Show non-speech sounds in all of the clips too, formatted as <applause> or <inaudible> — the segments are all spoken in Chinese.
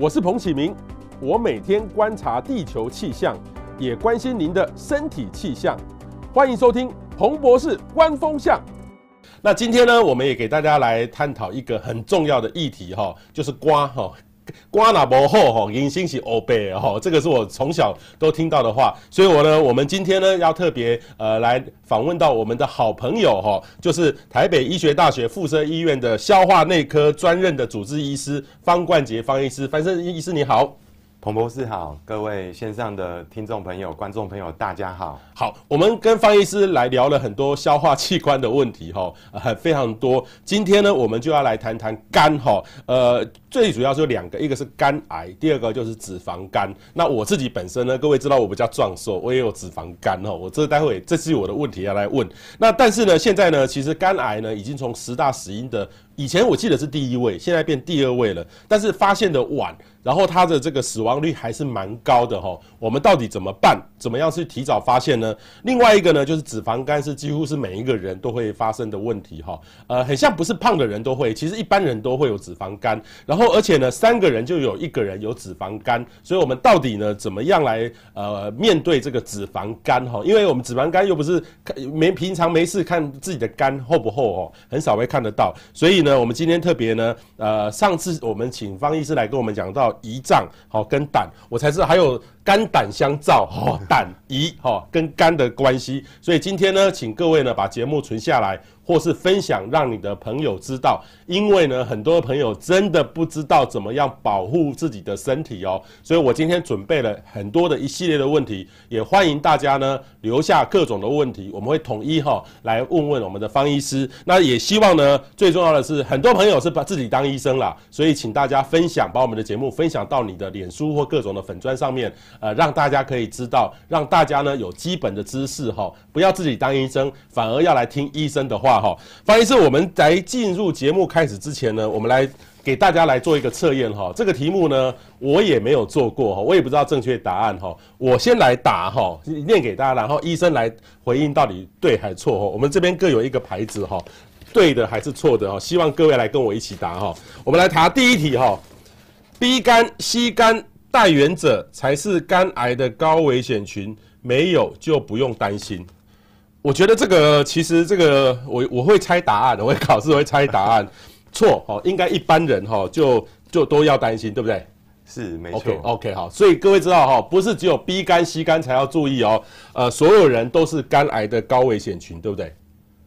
我是彭启明，我每天观察地球气象，也关心您的身体气象。欢迎收听彭博士观风向。那今天呢，我们也给大家来探讨一个很重要的议题哈，就是刮哈。瓜那不厚吼，人心是欧贝吼，这个是我从小都听到的话，所以我呢，我们今天呢要特别呃来访问到我们的好朋友哈，就是台北医学大学附设医院的消化内科专任的主治医师方冠杰方医师，方医师你好。彭博士好，各位线上的听众朋友、观众朋友，大家好。好，我们跟方医师来聊了很多消化器官的问题，哈，呃，非常多。今天呢，我们就要来谈谈肝，哈，呃，最主要是有两个，一个是肝癌，第二个就是脂肪肝。那我自己本身呢，各位知道我比较壮硕，我也有脂肪肝，哈，我这待会这是我的问题要来问。那但是呢，现在呢，其实肝癌呢，已经从十大死因的，以前我记得是第一位，现在变第二位了，但是发现的晚。然后它的这个死亡率还是蛮高的哈，我们到底怎么办？怎么样去提早发现呢？另外一个呢，就是脂肪肝是几乎是每一个人都会发生的问题哈，呃，很像不是胖的人都会，其实一般人都会有脂肪肝。然后而且呢，三个人就有一个人有脂肪肝，所以我们到底呢，怎么样来呃面对这个脂肪肝哈？因为我们脂肪肝又不是没平常没事看自己的肝厚不厚哦，很少会看得到。所以呢，我们今天特别呢，呃，上次我们请方医师来跟我们讲到。胰脏好跟胆，我才知道还有肝胆相照哈，胆胰哈跟肝的关系，所以今天呢，请各位呢把节目存下来。或是分享，让你的朋友知道，因为呢，很多朋友真的不知道怎么样保护自己的身体哦，所以我今天准备了很多的一系列的问题，也欢迎大家呢留下各种的问题，我们会统一哈来问问我们的方医师。那也希望呢，最重要的是，很多朋友是把自己当医生啦，所以请大家分享，把我们的节目分享到你的脸书或各种的粉砖上面，呃，让大家可以知道，让大家呢有基本的知识哈，不要自己当医生，反而要来听医生的话。好，方医师，我们在进入节目开始之前呢，我们来给大家来做一个测验哈。这个题目呢，我也没有做过哈，我也不知道正确答案哈。我先来答哈，念给大家，然后医生来回应到底对还是错哈。我们这边各有一个牌子哈，对的还是错的哈。希望各位来跟我一起答哈。我们来答第一题哈，B 肝、C 肝带原者才是肝癌的高危险群，没有就不用担心。我觉得这个其实这个我我会猜答案，<laughs> 我会考试会猜答案，错哦，应该一般人哈就就都要担心，对不对？是没错。OK OK 好，所以各位知道哈，不是只有 B 肝 C 肝才要注意哦，呃，所有人都是肝癌的高危险群，对不对？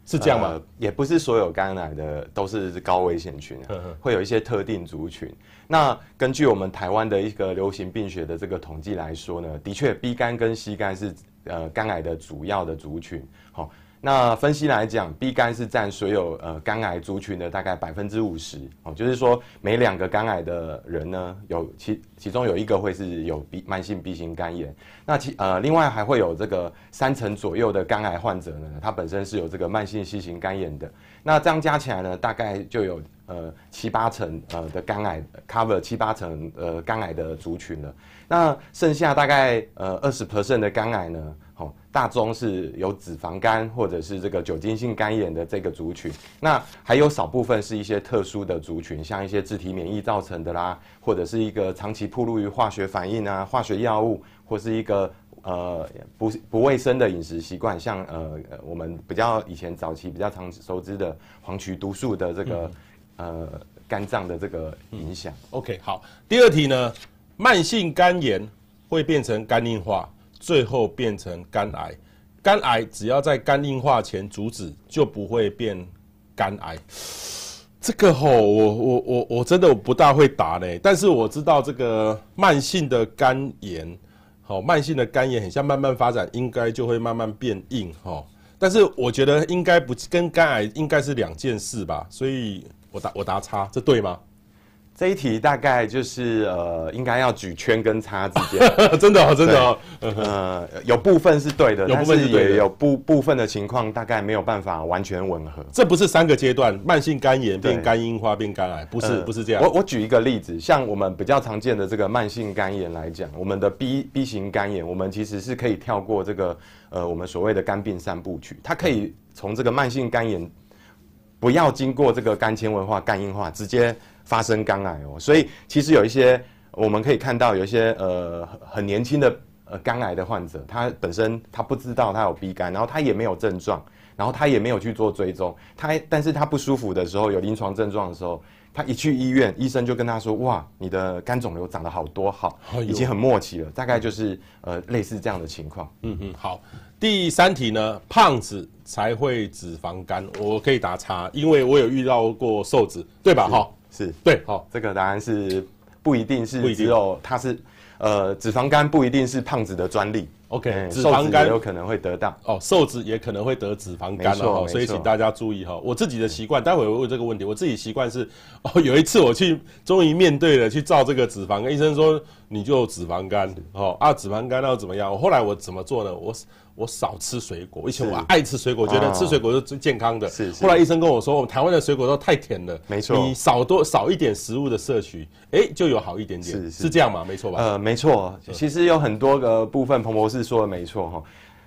是这样吗？呃，也不是所有肝癌的都是高危险群，啊，会有一些特定族群。那根据我们台湾的一个流行病学的这个统计来说呢，的确 B 肝跟 C 肝是。呃，肝癌的主要的族群，好，那分析来讲，B 肝是占所有呃肝癌族群的大概百分之五十，哦，就是说每两个肝癌的人呢，有其其中有一个会是有 B 慢性 B 型肝炎，那其呃另外还会有这个三成左右的肝癌患者呢，他本身是有这个慢性 C 型肝炎的，那这样加起来呢，大概就有呃七八成呃的肝癌 cover 七八成呃肝癌的族群了。那剩下大概呃二十 percent 的肝癌呢，哦，大宗是有脂肪肝或者是这个酒精性肝炎的这个族群，那还有少部分是一些特殊的族群，像一些自体免疫造成的啦，或者是一个长期暴露于化学反应啊、化学药物，或是一个呃不不卫生的饮食习惯，像呃我们比较以前早期比较常熟知的黄曲毒素的这个、嗯、呃肝脏的这个影响、嗯。OK，好，第二题呢？慢性肝炎会变成肝硬化，最后变成肝癌。肝癌只要在肝硬化前阻止，就不会变肝癌。这个吼，我我我我真的我不大会答呢。但是我知道这个慢性的肝炎，好，慢性的肝炎很像慢慢发展，应该就会慢慢变硬哈。但是我觉得应该不跟肝癌应该是两件事吧，所以我答我答叉，这对吗？这一题大概就是呃，应该要举圈跟叉之间，<laughs> 真的哦，真的哦，呃，有部分是对的，有部分是也有部部分的情况大概没有办法完全吻合。这不是三个阶段，慢性肝炎变肝硬化变肝癌，不是、呃、不是这样。我我举一个例子，像我们比较常见的这个慢性肝炎来讲，我们的 B B 型肝炎，我们其实是可以跳过这个呃，我们所谓的肝病三部曲，它可以从这个慢性肝炎不要经过这个肝纤维化、肝硬化，直接。发生肝癌哦，所以其实有一些我们可以看到有一些呃很年轻的呃肝癌的患者，他本身他不知道他有 B 肝，然后他也没有症状，然后他也没有去做追踪，他但是他不舒服的时候，有临床症状的时候，他一去医院，医生就跟他说：“哇，你的肝肿瘤长得好多，好，已经很末期了。”大概就是呃类似这样的情况。嗯嗯，好。第三题呢，胖子才会脂肪肝，我可以打叉，因为我有遇到过瘦子，对吧？哈，是对，好，这个答案是不一定是只有它是。呃，脂肪肝不一定是胖子的专利。OK，脂肪肝有可能会得到哦，瘦子也可能会得脂肪肝了哈，所以请大家注意哈。我自己的习惯，待会我问这个问题。我自己习惯是 <laughs> 哦，有一次我去终于面对了去照这个脂肪肝，医生说你就有脂肪肝哦啊，脂肪肝要怎么样？我后来我怎么做呢？我我少吃水果，以前我爱吃水果，觉得吃水果是最健康的。是。后来医生跟我说，我们台湾的水果都太甜了，没错。你少多少一点食物的摄取，哎，就有好一点点。是是这样吗？没错吧？呃，没错。其实有很多个部分，彭博士说的没错哈。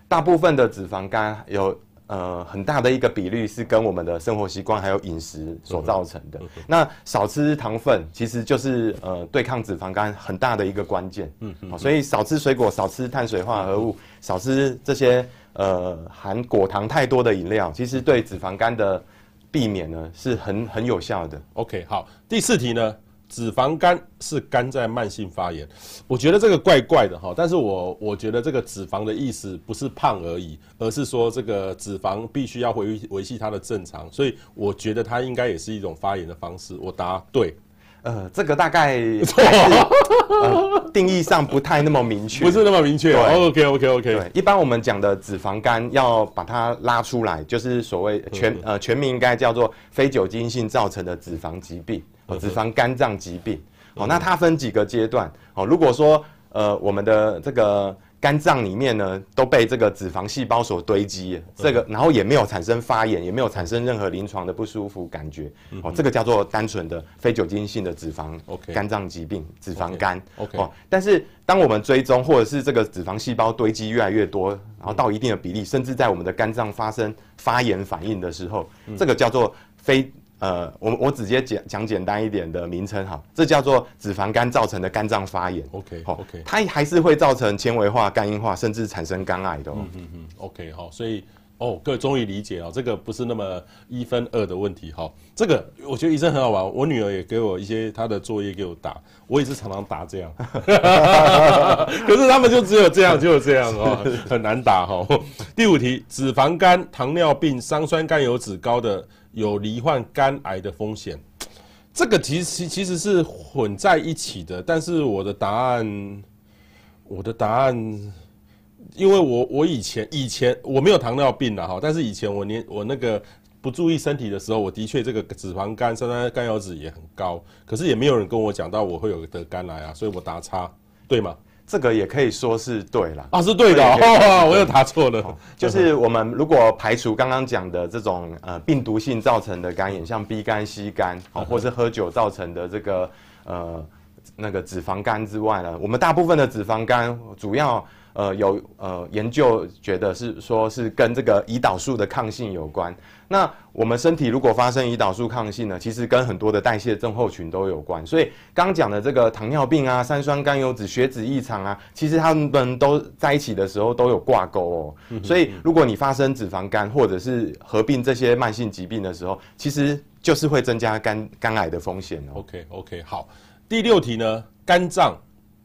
大部分的脂肪肝有呃很大的一个比率是跟我们的生活习惯还有饮食所造成的。那少吃糖分其实就是呃对抗脂肪肝很大的一个关键。嗯嗯。所以少吃水果，少吃碳水化合物，少吃这些呃含果糖太多的饮料，其实对脂肪肝的避免呢是很很有效的。OK，好，第四题呢？脂肪肝是肝在慢性发炎，我觉得这个怪怪的哈，但是我我觉得这个脂肪的意思不是胖而已，而是说这个脂肪必须要维维系它的正常，所以我觉得它应该也是一种发炎的方式。我答对，呃，这个大概 <laughs> 定义上不太那么明确，不是那么明确。OK OK OK，对，一般我们讲的脂肪肝要把它拉出来，就是所谓全呃全名应该叫做非酒精性造成的脂肪疾病。哦，脂肪肝脏疾病，哦，那它分几个阶段，哦，如果说呃我们的这个肝脏里面呢都被这个脂肪细胞所堆积，这个然后也没有产生发炎，也没有产生任何临床的不舒服感觉，哦，这个叫做单纯的非酒精性的脂肪肝脏疾病，脂肪肝哦，但是当我们追踪或者是这个脂肪细胞堆积越来越多，然后到一定的比例，甚至在我们的肝脏发生发炎反应的时候，这个叫做非。呃，我我直接讲讲简单一点的名称哈，这叫做脂肪肝造成的肝脏发炎。OK，好，OK，它还是会造成纤维化、肝硬化，甚至产生肝癌的哦。嗯嗯嗯，OK，好，所以哦，各位终于理解了，这个不是那么一分二的问题哈。这个我觉得医生很好玩，我女儿也给我一些她的作业给我答，我也是常常答这样，<laughs> <laughs> 可是他们就只有这样，只有这样哦，很难答哈。第五题，脂肪肝、糖尿病、三酸甘油酯高的。有罹患肝癌的风险，这个其实其实是混在一起的。但是我的答案，我的答案，因为我我以前以前我没有糖尿病了哈，但是以前我年我那个不注意身体的时候，我的确这个脂肪肝、三酸甘油酯也很高，可是也没有人跟我讲到我会有得肝癌啊，所以我答叉，对吗？这个也可以说是对了啊，是对的，哦，我又答错了。就是我们如果排除刚刚讲的这种呃病毒性造成的肝炎，像 B 肝、C 肝，哦，或是喝酒造成的这个呃那个脂肪肝之外呢，我们大部分的脂肪肝主要。呃，有呃研究觉得是说是跟这个胰岛素的抗性有关。那我们身体如果发生胰岛素抗性呢，其实跟很多的代谢症候群都有关。所以刚讲的这个糖尿病啊、三酸甘油脂、血脂异常啊，其实他们都在一起的时候都有挂钩哦。所以如果你发生脂肪肝或者是合并这些慢性疾病的时候，其实就是会增加肝肝癌的风险哦。OK OK，好，第六题呢，肝脏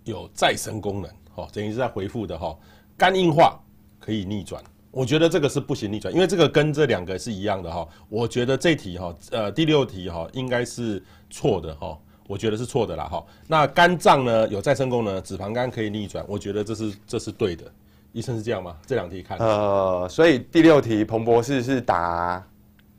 有再生功能。哦，等于是在回复的哈，肝硬化可以逆转，我觉得这个是不行逆转，因为这个跟这两个是一样的哈。我觉得这题哈，呃，第六题哈，应该是错的哈，我觉得是错的啦哈。那肝脏呢有再生功能，脂肪肝可以逆转，我觉得这是这是对的。医生是这样吗？这两题看。呃，所以第六题彭博士是答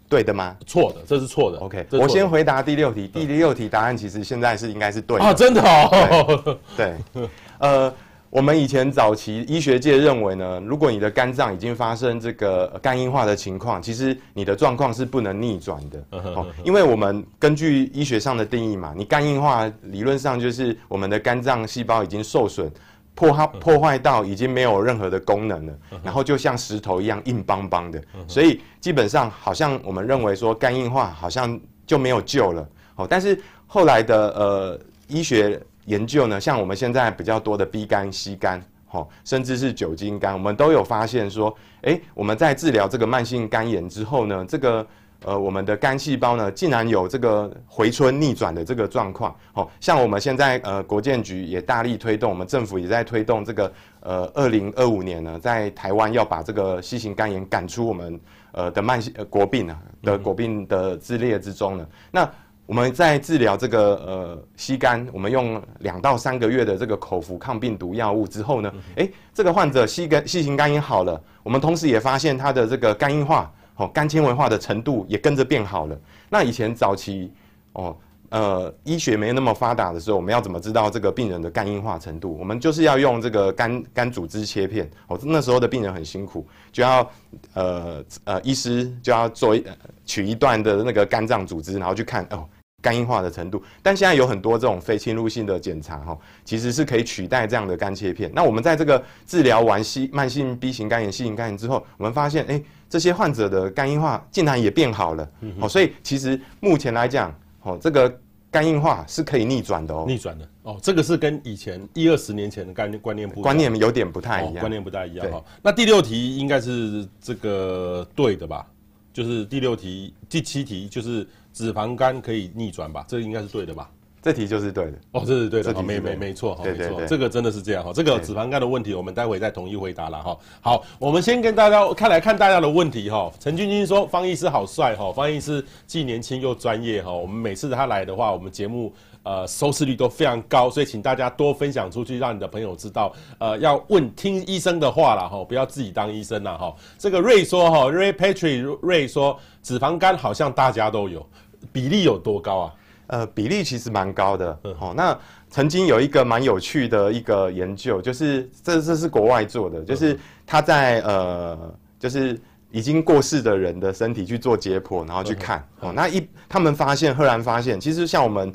对的吗？错的，这是错的。OK，我先回答第六题。第六题答案其实现在是应该是对的啊，真的哦。对，对 <laughs> 呃。我们以前早期医学界认为呢，如果你的肝脏已经发生这个肝硬化的情况，其实你的状况是不能逆转的。哦，因为我们根据医学上的定义嘛，你肝硬化理论上就是我们的肝脏细胞已经受损，破坏破坏到已经没有任何的功能了，然后就像石头一样硬邦邦的，所以基本上好像我们认为说肝硬化好像就没有救了。哦，但是后来的呃医学。研究呢，像我们现在比较多的 B 肝、C 肝，哈，甚至是酒精肝，我们都有发现说，诶，我们在治疗这个慢性肝炎之后呢，这个。呃，我们的肝细胞呢，竟然有这个回春逆转的这个状况。好、哦，像我们现在呃，国建局也大力推动，我们政府也在推动这个呃，二零二五年呢，在台湾要把这个 C 型肝炎赶出我们呃的慢性、呃、国病啊的国病的之列之中呢。嗯、那我们在治疗这个呃吸肝，我们用两到三个月的这个口服抗病毒药物之后呢，哎、嗯，这个患者吸肝 C 型肝炎好了，我们同时也发现他的这个肝硬化。哦，肝纤维化的程度也跟着变好了。那以前早期，哦，呃，医学没那么发达的时候，我们要怎么知道这个病人的肝硬化程度？我们就是要用这个肝肝组织切片。哦，那时候的病人很辛苦，就要呃呃，医师就要做一取一段的那个肝脏组织，然后去看哦。肝硬化的程度，但现在有很多这种非侵入性的检查，哈，其实是可以取代这样的肝切片。那我们在这个治疗完 C 慢性 B 型肝炎、C 型肝炎之后，我们发现，哎，这些患者的肝硬化竟然也变好了，嗯哼，所以其实目前来讲，哦，这个肝硬化是可以逆转的哦，逆转的哦，这个是跟以前一二十年前的概念观念不观念有点不太一样，观念不太一样哈。那第六题应该是这个对的吧？就是第六题，第七题就是。脂肪肝可以逆转吧？这个应该是对的吧？这题就是对的哦，这是对的，没没没错哈，没错，这个真的是这样哈。这个脂肪肝的问题，我们待会再统一回答了哈。好，我们先跟大家看来看大家的问题哈。陈君君说方医师好帅哈，方医师既年轻又专业哈。我们每次他来的话，我们节目呃收视率都非常高，所以请大家多分享出去，让你的朋友知道。呃，要问听医生的话了哈，不要自己当医生了哈。这个瑞说哈，Ray Patrick 瑞说脂肪肝好像大家都有。比例有多高啊？呃，比例其实蛮高的。嗯，好，那曾经有一个蛮有趣的一个研究，就是这这是国外做的，就是他在呃，就是已经过世的人的身体去做解剖，然后去看。哦，那一他们发现，赫然发现，其实像我们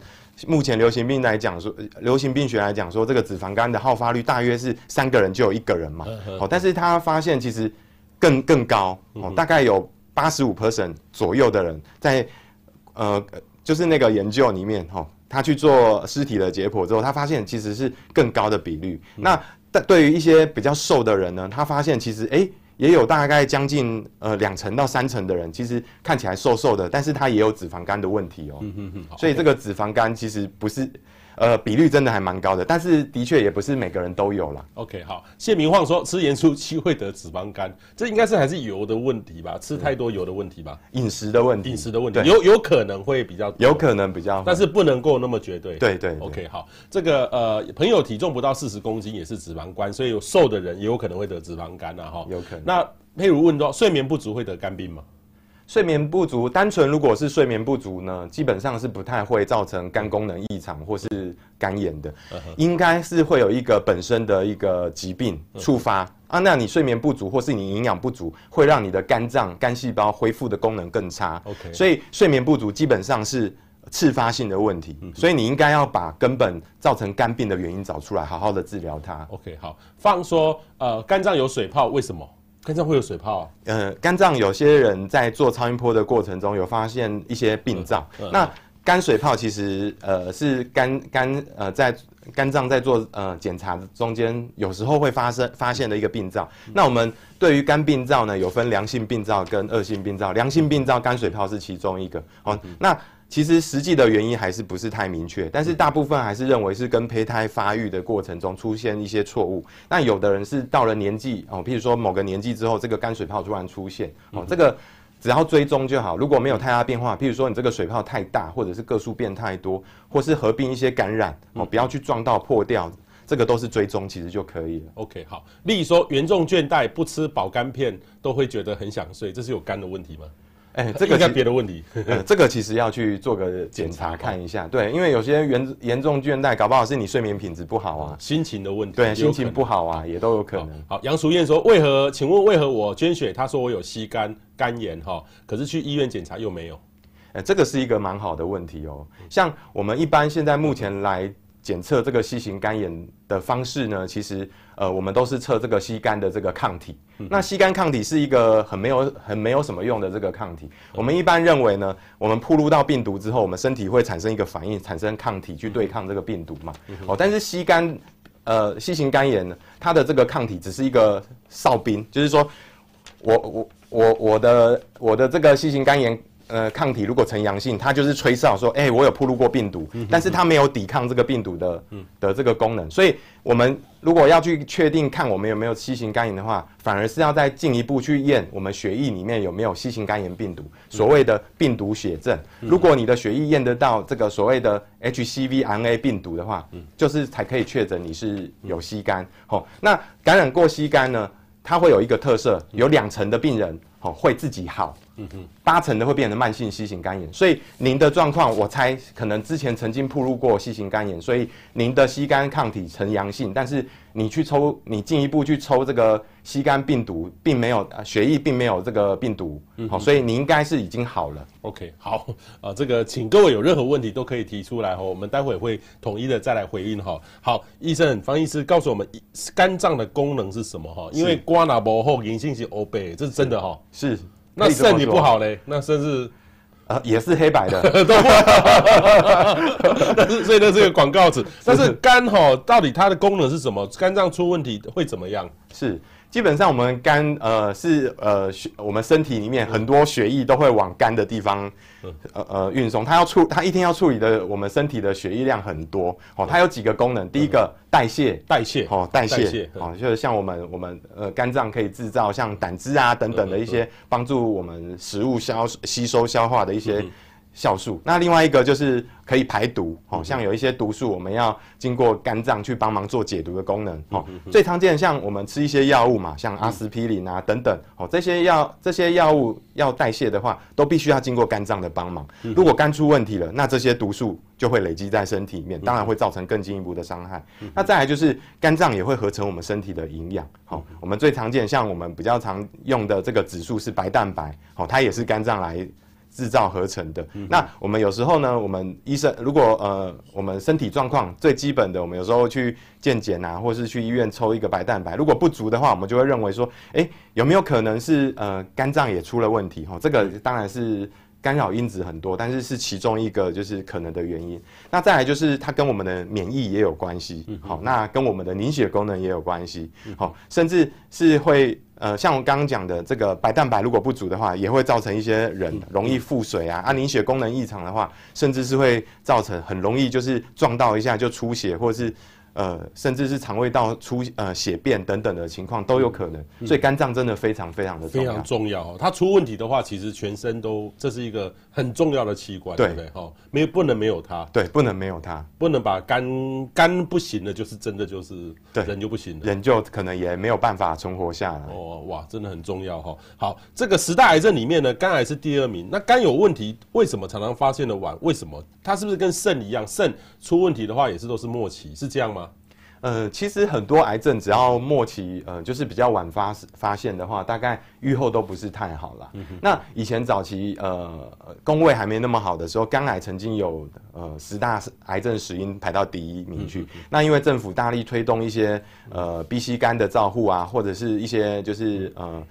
目前流行病来讲说，流行病学来讲说，这个脂肪肝的好发率大约是三个人就有一个人嘛。哦，但是他发现其实更更高，哦，大概有八十五 percent 左右的人在。呃，就是那个研究里面哈，他去做尸体的解剖之后，他发现其实是更高的比率。嗯、那但对于一些比较瘦的人呢，他发现其实哎，也有大概将近呃两成到三成的人，其实看起来瘦瘦的，但是他也有脂肪肝的问题哦。嗯嗯嗯。所以这个脂肪肝其实不是。呃，比率真的还蛮高的，但是的确也不是每个人都有啦。OK，好，谢明晃说吃盐酥鸡会得脂肪肝，这应该是还是油的问题吧？吃太多油的问题吧？饮食的问题，饮食的问题，有有可能会比较，有可能比较，但是不能够那么绝对。对，对对。OK，好，这个呃，朋友体重不到四十公斤也是脂肪肝，所以有瘦的人也有可能会得脂肪肝啊。哈。有可能。那譬如问到，睡眠不足会得肝病吗？睡眠不足，单纯如果是睡眠不足呢，基本上是不太会造成肝功能异常或是肝炎的，应该是会有一个本身的一个疾病触发啊。那你睡眠不足或是你营养不足，会让你的肝脏肝细胞恢复的功能更差。OK，所以睡眠不足基本上是次发性的问题，所以你应该要把根本造成肝病的原因找出来，好好的治疗它。OK，好，放说呃肝脏有水泡，为什么？肝脏会有水泡啊？呃，肝脏有些人在做超音波的过程中有发现一些病灶。嗯嗯、那肝水泡其实呃是肝肝呃在肝脏在做呃检查中间有时候会发生发现的一个病灶。嗯、那我们对于肝病灶呢，有分良性病灶跟恶性病灶。良性病灶肝水泡是其中一个。好、嗯，那。其实实际的原因还是不是太明确，但是大部分还是认为是跟胚胎发育的过程中出现一些错误。那有的人是到了年纪哦，譬如说某个年纪之后，这个肝水泡突然出现哦，这个只要追踪就好。如果没有太大变化，譬如说你这个水泡太大，或者是个数变太多，或是合并一些感染哦，不要去撞到破掉，这个都是追踪其实就可以了。OK，好。例如说严重倦怠不吃保肝片都会觉得很想睡，这是有肝的问题吗？哎，这个应该别的问题，呃，这个其实要去做个检查看一下，对，因为有些严严重倦怠，搞不好是你睡眠品质不好啊，心情的问题，对，心情不好啊，也都有可能。好，杨淑燕说，为何？请问为何我捐血，他说我有吸肝肝炎哈，可是去医院检查又没有？哎，这个是一个蛮好的问题哦。像我们一般现在目前来检测这个 C 型肝炎的方式呢，其实呃，我们都是测这个 C 肝的这个抗体。嗯、那 C 肝抗体是一个很没有很没有什么用的这个抗体。嗯、我们一般认为呢，我们暴露到病毒之后，我们身体会产生一个反应，产生抗体去对抗这个病毒嘛。嗯、哦，但是 C 肝呃 C 型肝炎呢，它的这个抗体只是一个哨兵，就是说我我我我的我的这个 C 型肝炎。呃，抗体如果呈阳性，它就是吹哨说，哎、欸，我有暴露过病毒，但是它没有抵抗这个病毒的的这个功能。所以，我们如果要去确定看我们有没有 C 型肝炎的话，反而是要再进一步去验我们血液里面有没有 C 型肝炎病毒，所谓的病毒血症。如果你的血液验得到这个所谓的 HCV RNA 病毒的话，就是才可以确诊你是有 C 肝。好，那感染过 C 肝呢，它会有一个特色，有两成的病人哦会自己好。嗯哼，八成的会变成慢性 C 型肝炎，所以您的状况，我猜可能之前曾经暴露过 C 型肝炎，所以您的 C 肝抗体呈阳性，但是你去抽，你进一步去抽这个 C 肝病毒，并没有血液并没有这个病毒，好，所以你应该是已经好了。OK，好，啊，这个请各位有任何问题都可以提出来哈，我们待会会统一的再来回应哈。好，医生方医师告诉我们肝脏的功能是什么哈？因为瓜拿博后阴性是欧贝，这是真的哈？是。那肾你不好嘞？那甚至啊，也是黑白的，<laughs> <laughs> 但是所以呢，这个广告词。但是肝吼，到底它的功能是什么？肝脏出问题会怎么样？是。基本上我们肝呃是呃血我们身体里面很多血液都会往肝的地方呃呃运送，它要处它一天要处理的我们身体的血液量很多哦，它有几个功能，第一个代谢代谢哦代谢哦就是像我们我们呃肝脏可以制造像胆汁啊等等的一些帮助我们食物消吸收消化的一些。酵素，那另外一个就是可以排毒，哦，像有一些毒素，我们要经过肝脏去帮忙做解毒的功能，哦，最常见的像我们吃一些药物嘛，像阿司匹林啊等等，哦，这些药这些药物要代谢的话，都必须要经过肝脏的帮忙。如果肝出问题了，那这些毒素就会累积在身体里面，当然会造成更进一步的伤害。那再来就是肝脏也会合成我们身体的营养，好，我们最常见像我们比较常用的这个指数是白蛋白，好，它也是肝脏来。制造合成的，那我们有时候呢，我们医生如果呃，我们身体状况最基本的，我们有时候去健检啊，或是去医院抽一个白蛋白，如果不足的话，我们就会认为说，诶，有没有可能是呃肝脏也出了问题？哈，这个当然是。干扰因子很多，但是是其中一个就是可能的原因。那再来就是它跟我们的免疫也有关系，好，那跟我们的凝血功能也有关系，好，甚至是会呃，像我刚刚讲的这个白蛋白如果不足的话，也会造成一些人容易腹水啊，啊，凝血功能异常的话，甚至是会造成很容易就是撞到一下就出血，或者是。呃，甚至是肠胃道出呃血便等等的情况都有可能，嗯、所以肝脏真的非常非常的重要。非常重要哦。它出问题的话，其实全身都这是一个很重要的器官，对，不对？哈，没有不能没有它，对，不能没有它，不能把肝肝不行了，就是真的就是对人就不行了，人就可能也没有办法存活下来。哦，哇，真的很重要哈。好，这个十大癌症里面呢，肝癌是第二名。那肝有问题，为什么常常发现的晚？为什么？它是不是跟肾一样？肾出问题的话，也是都是末期，是这样吗？呃，其实很多癌症只要末期，呃，就是比较晚发发现的话，大概预后都不是太好了。嗯、那以前早期，呃，公卫还没那么好的时候，肝癌曾经有呃十大癌症死因排到第一名去。嗯、那因为政府大力推动一些呃 B C 肝的照护啊，或者是一些就是呃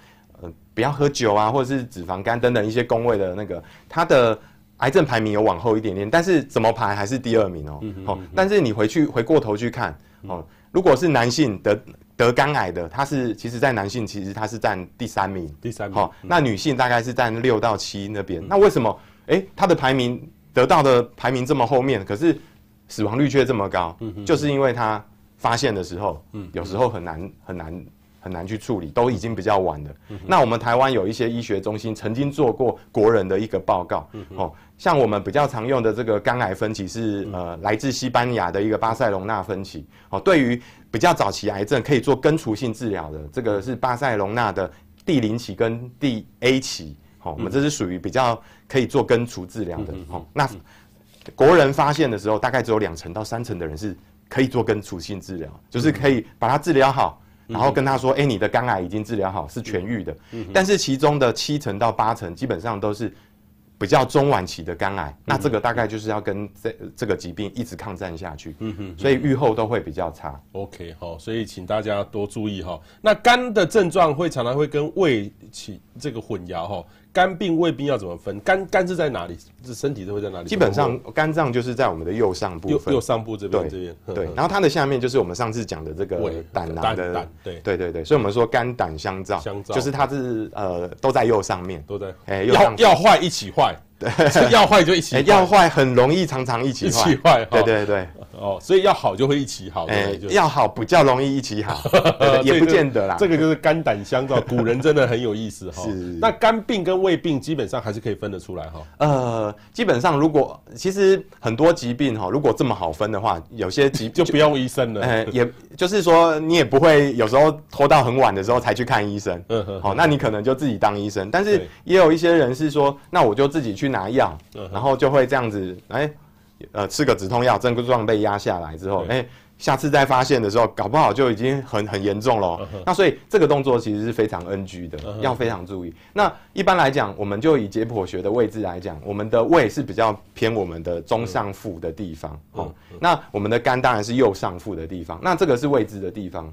呃不要喝酒啊，或者是脂肪肝等等一些公卫的那个，它的癌症排名有往后一点点，但是怎么排还是第二名哦。嗯、哼哦，但是你回去回过头去看。哦，如果是男性得得肝癌的，他是其实，在男性其实他是占第三名，第三名。好、那女性大概是占六到七那边。嗯、那为什么？哎、欸，他的排名得到的排名这么后面，可是死亡率却这么高？就是因为他发现的时候，嗯，有时候很难很难。很难去处理，都已经比较晚了。嗯、那我们台湾有一些医学中心曾经做过国人的一个报告，嗯、哦，像我们比较常用的这个肝癌分期是、嗯、呃来自西班牙的一个巴塞隆纳分期。哦，对于比较早期癌症可以做根除性治疗的，这个是巴塞隆纳的第零期跟第 A 期。哦，我们这是属于比较可以做根除治疗的。哦，那国人发现的时候，大概只有两成到三成的人是可以做根除性治疗，就是可以把它治疗好。然后跟他说：“哎、欸，你的肝癌已经治疗好，是痊愈的。嗯、但是其中的七成到八成，基本上都是比较中晚期的肝癌，嗯、那这个大概就是要跟这这个疾病一直抗战下去，嗯哼，所以预后都会比较差。OK，好，所以请大家多注意哈。那肝的症状会常常会跟胃起这个混淆哈。肝病、胃病要怎么分？肝肝是在哪里？是身体都会在哪里？基本上肝脏就是在我们的右上部分，右上部这边。对这边。对，然后它的下面就是我们上次讲的这个胆囊的。对对对对，所以我们说肝胆相照，相照就是它是呃都在右上面，都在。哎，要要坏一起坏。对，<laughs> 要坏就一起，要坏很容易，常常一起坏。一起坏，对对对。哦，所以要好就会一起好。哎，要好比较容易一起好，<laughs> 也不见得啦。这个就是肝胆相照，古人真的很有意思哈。<laughs> 是。那肝病跟胃病基本上还是可以分得出来哈。呃，基本上如果其实很多疾病哈，如果这么好分的话，有些疾 <laughs> 就不用医生了。哎，也就是说你也不会有时候拖到很晚的时候才去看医生。嗯哼。好，那你可能就自己当医生，但是也有一些人是说，那我就自己去拿药，然后就会这样子，哎，呃，吃个止痛药，症状被压下来之后，哎，下次再发现的时候，搞不好就已经很很严重了。那所以这个动作其实是非常 NG 的，要非常注意。那一般来讲，我们就以解剖学的位置来讲，我们的胃是比较偏我们的中上腹的地方，哦，那我们的肝当然是右上腹的地方，那这个是位置的地方，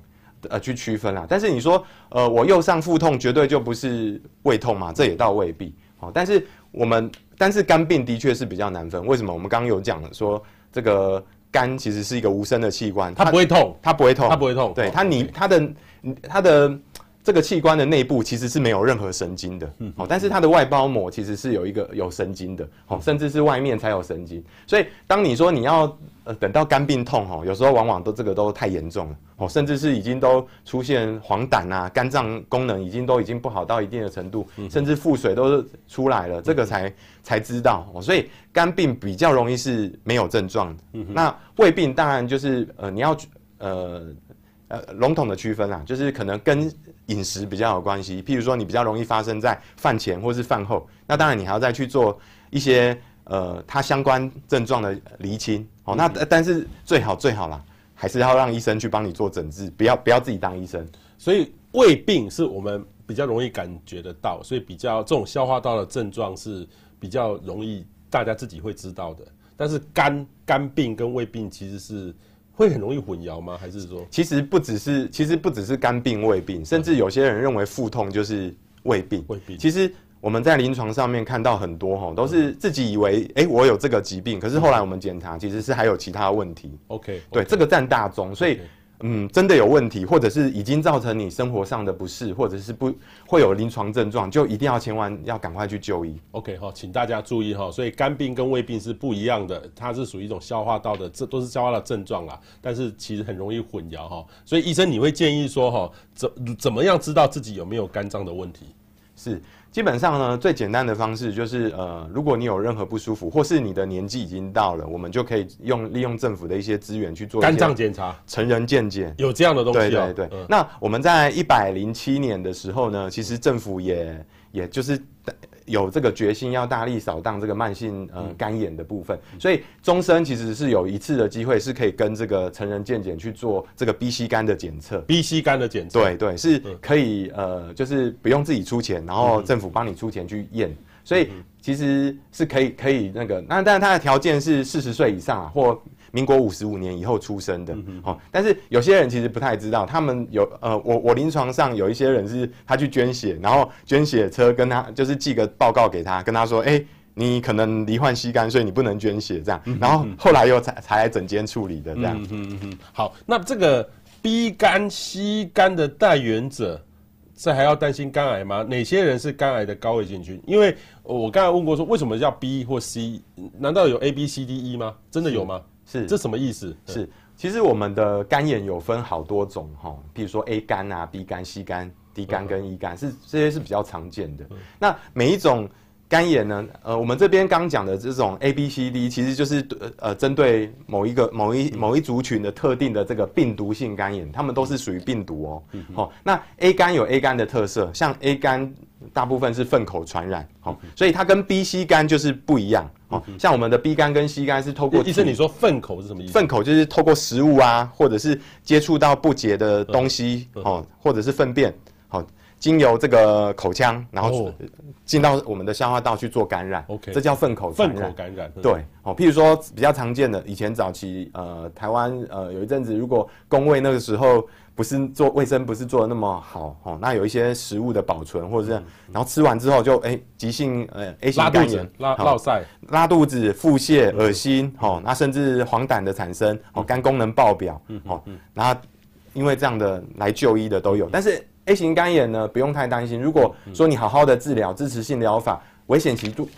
呃，去区分啦。但是你说，呃，我右上腹痛绝对就不是胃痛嘛？这也倒未必。好，但是我们，但是肝病的确是比较难分。为什么？我们刚刚有讲说，这个肝其实是一个无声的器官，它不会痛，它不会痛，它不会痛。对，它你它的它的。这个器官的内部其实是没有任何神经的，好，但是它的外包膜其实是有一个有神经的，好，甚至是外面才有神经。所以当你说你要呃等到肝病痛哈，有时候往往都这个都太严重了，哦，甚至是已经都出现黄疸啊，肝脏功能已经都已经不好到一定的程度，甚至腹水都出来了，这个才才知道。所以肝病比较容易是没有症状的，那胃病当然就是呃你要呃。呃，笼统的区分啊，就是可能跟饮食比较有关系。譬如说，你比较容易发生在饭前或是饭后，那当然你还要再去做一些呃它相关症状的厘清。哦，那但是最好最好啦，还是要让医生去帮你做诊治，不要不要自己当医生。所以胃病是我们比较容易感觉得到，所以比较这种消化道的症状是比较容易大家自己会知道的。但是肝肝病跟胃病其实是。会很容易混淆吗？还是说，其实不只是，其实不只是肝病、胃病，甚至有些人认为腹痛就是胃病。胃病。其实我们在临床上面看到很多哈，都是自己以为哎、欸，我有这个疾病，可是后来我们检查，其实是还有其他问题。OK，对，这个占大宗，所以。嗯，真的有问题，或者是已经造成你生活上的不适，或者是不会有临床症状，就一定要千万要赶快去就医。OK 哈，请大家注意哈，所以肝病跟胃病是不一样的，它是属于一种消化道的，这都是消化道的症状啦，但是其实很容易混淆哈。所以医生你会建议说哈，怎怎么样知道自己有没有肝脏的问题？是。基本上呢，最简单的方式就是，呃，如果你有任何不舒服，或是你的年纪已经到了，我们就可以用利用政府的一些资源去做肝脏检查、成人健检，有这样的东西。对对对。嗯、那我们在一百零七年的时候呢，其实政府也也就是。有这个决心要大力扫荡这个慢性呃肝炎的部分，所以终身其实是有一次的机会是可以跟这个成人健检去做这个 B C 肝的检测，B C 肝的检测，对对，是可以呃，就是不用自己出钱，然后政府帮你出钱去验，所以其实是可以可以那个，那但是它的条件是四十岁以上啊或。民国五十五年以后出生的，好，但是有些人其实不太知道，他们有呃，我我临床上有一些人是他去捐血，然后捐血车跟他就是寄个报告给他，跟他说，哎，你可能罹患 C 肝，所以你不能捐血这样，然后后来又才才来整间处理的这样。嗯嗯嗯。好，那这个 B 肝、C 肝的代原者，这还要担心肝癌吗？哪些人是肝癌的高危险群？因为我刚才问过说，为什么叫 B 或 C？难道有 A、B、C、D、E 吗？真的有吗？是，这什么意思？是，其实我们的肝炎有分好多种哈，比如说 A 肝啊、B 肝、C 肝、D 肝跟 E 肝，是这些是比较常见的。那每一种肝炎呢，呃，我们这边刚讲的这种 A、B、C、D，其实就是呃针对某一个某一某一族群的特定的这个病毒性肝炎，他们都是属于病毒哦。好，那 A 肝有 A 肝的特色，像 A 肝。大部分是粪口传染，好，所以它跟 B、C 肝就是不一样，哦，像我们的 B 肝跟 C 肝是透过，医生你说粪口是什么意思？粪口就是透过食物啊，或者是接触到不洁的东西，哦，或者是粪便，好，经由这个口腔，然后进到我们的消化道去做感染。OK，这叫粪口传染。粪口感染。对，哦，譬如说比较常见的，以前早期呃台湾呃有一阵子，如果公卫那个时候不是做卫生不是做的那么好，哦，那有一些食物的保存或者是，嗯、然后吃完之后就哎急性呃 A 型肝炎，拉拉塞，拉肚子、腹泻、恶心，哦，那甚至黄疸的产生，哦，肝功能爆表，哦，然后因为这样的来就医的都有，但是 A 型肝炎呢不用太担心，如果说你好好的治疗支持性疗法，危险期度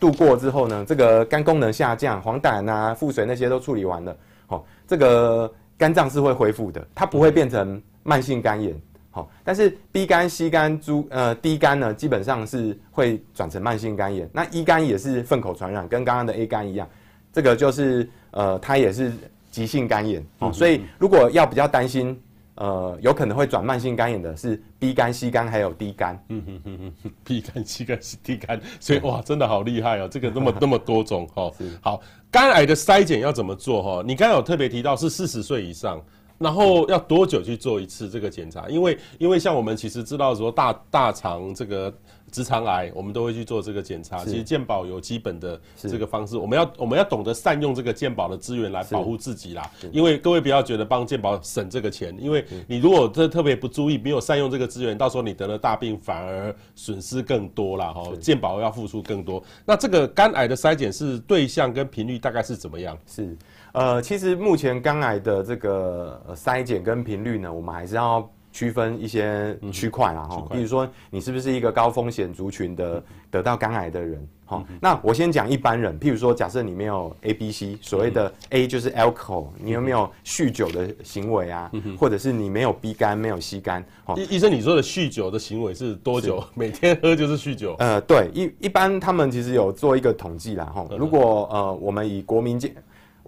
度过之后呢，这个肝功能下降、黄疸啊、腹水那些都处理完了，哦，这个。肝脏是会恢复的，它不会变成慢性肝炎。好，但是 B 肝、C 肝、猪呃 D 肝呢，基本上是会转成慢性肝炎。那 E 肝也是粪口传染，跟刚刚的 A 肝一样，这个就是呃它也是急性肝炎。哦，所以如果要比较担心。呃，有可能会转慢性肝炎的是 B 肝、C 肝还有 D 肝。嗯哼哼哼，B 肝、C 肝、D 肝，所以哇，真的好厉害哦！这个那么 <laughs> 那么多种哈。好，肝癌的筛检要怎么做哈？你刚刚有特别提到是四十岁以上。然后要多久去做一次这个检查？因为因为像我们其实知道说大大肠这个直肠癌，我们都会去做这个检查。其实健保有基本的这个方式，我们要我们要懂得善用这个健保的资源来保护自己啦。因为各位不要觉得帮健保省这个钱，因为你如果这特别不注意，没有善用这个资源，到时候你得了大病反而损失更多啦。哈。健保要付出更多。那这个肝癌的筛检是对象跟频率大概是怎么样？是。呃，其实目前肝癌的这个筛检跟频率呢，我们还是要区分一些区块啦哈。比如说，你是不是一个高风险族群的得到肝癌的人？好，那我先讲一般人。譬如说，假设你没有 A、B、C，所谓的 A 就是 alcohol，你有没有酗酒的行为啊？或者是你没有 B 肝，没有 C 肝？医医生，你说的酗酒的行为是多久？每天喝就是酗酒？呃，对，一一般他们其实有做一个统计啦哈。如果呃，我们以国民健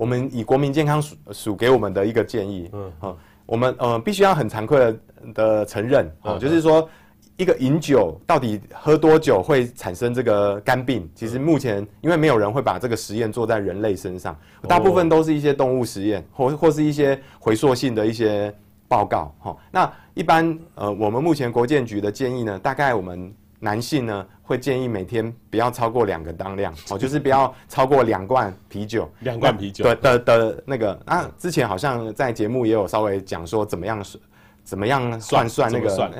我们以国民健康署署给我们的一个建议，嗯，好，我们呃必须要很惭愧的的承认，哦，就是说一个饮酒到底喝多久会产生这个肝病？其实目前因为没有人会把这个实验做在人类身上，大部分都是一些动物实验，或或是一些回溯性的一些报告，哈。那一般呃，我们目前国建局的建议呢，大概我们。男性呢，会建议每天不要超过两个当量哦，就是不要超过两罐啤酒。两罐啤酒。对的的那个啊，之前好像在节目也有稍微讲说怎么样怎么样算算那个，算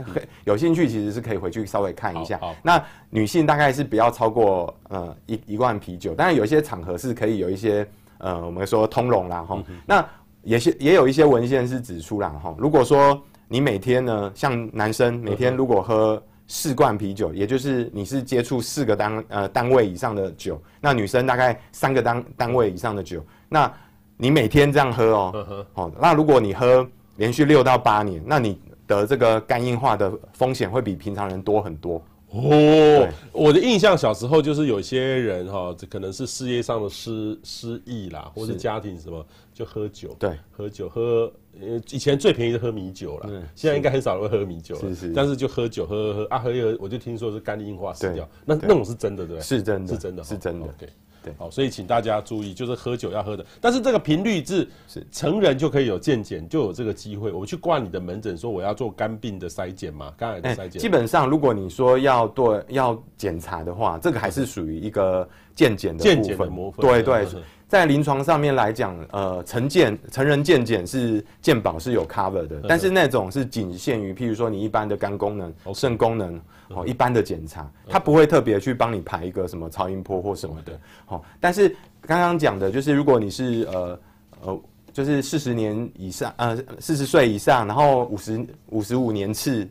有兴趣其实是可以回去稍微看一下。那女性大概是不要超过呃一一罐啤酒，当然有一些场合是可以有一些呃我们说通融啦哈。那也是也有一些文献是指出啦哈，如果说你每天呢，像男生每天如果喝。四罐啤酒，也就是你是接触四个单呃单位以上的酒，那女生大概三个单单位以上的酒，那你每天这样喝哦，哦，那如果你喝连续六到八年，那你得这个肝硬化的风险会比平常人多很多。哦，我的印象小时候就是有些人哈，这可能是事业上的失失意啦，或是家庭什么就喝酒，对，喝酒喝，呃，以前最便宜的喝米酒啦，现在应该很少人会喝米酒了，是。是，但是就喝酒喝喝喝啊，喝一喝我就听说是肝硬化死掉，那那种是真的对不对？是真的，是真的，是真的，对。对，好，所以请大家注意，就是喝酒要喝的，但是这个频率是是成人就可以有健检，就有这个机会。我去挂你的门诊，说我要做肝病的筛检嘛，肝癌的筛检。基本上，如果你说要做要检查的话，这个还是属于一个健检的部分。部分对对，在临床上面来讲，呃，成健成人健检是健保是有 cover 的，但是那种是仅限于，譬如说你一般的肝功能、肾功能。哦，一般的检查，它不会特别去帮你排一个什么超音波或什么的。好，但是刚刚讲的就是，如果你是呃呃，就是四十年以上，呃，四十岁以上，然后五十五十五年次，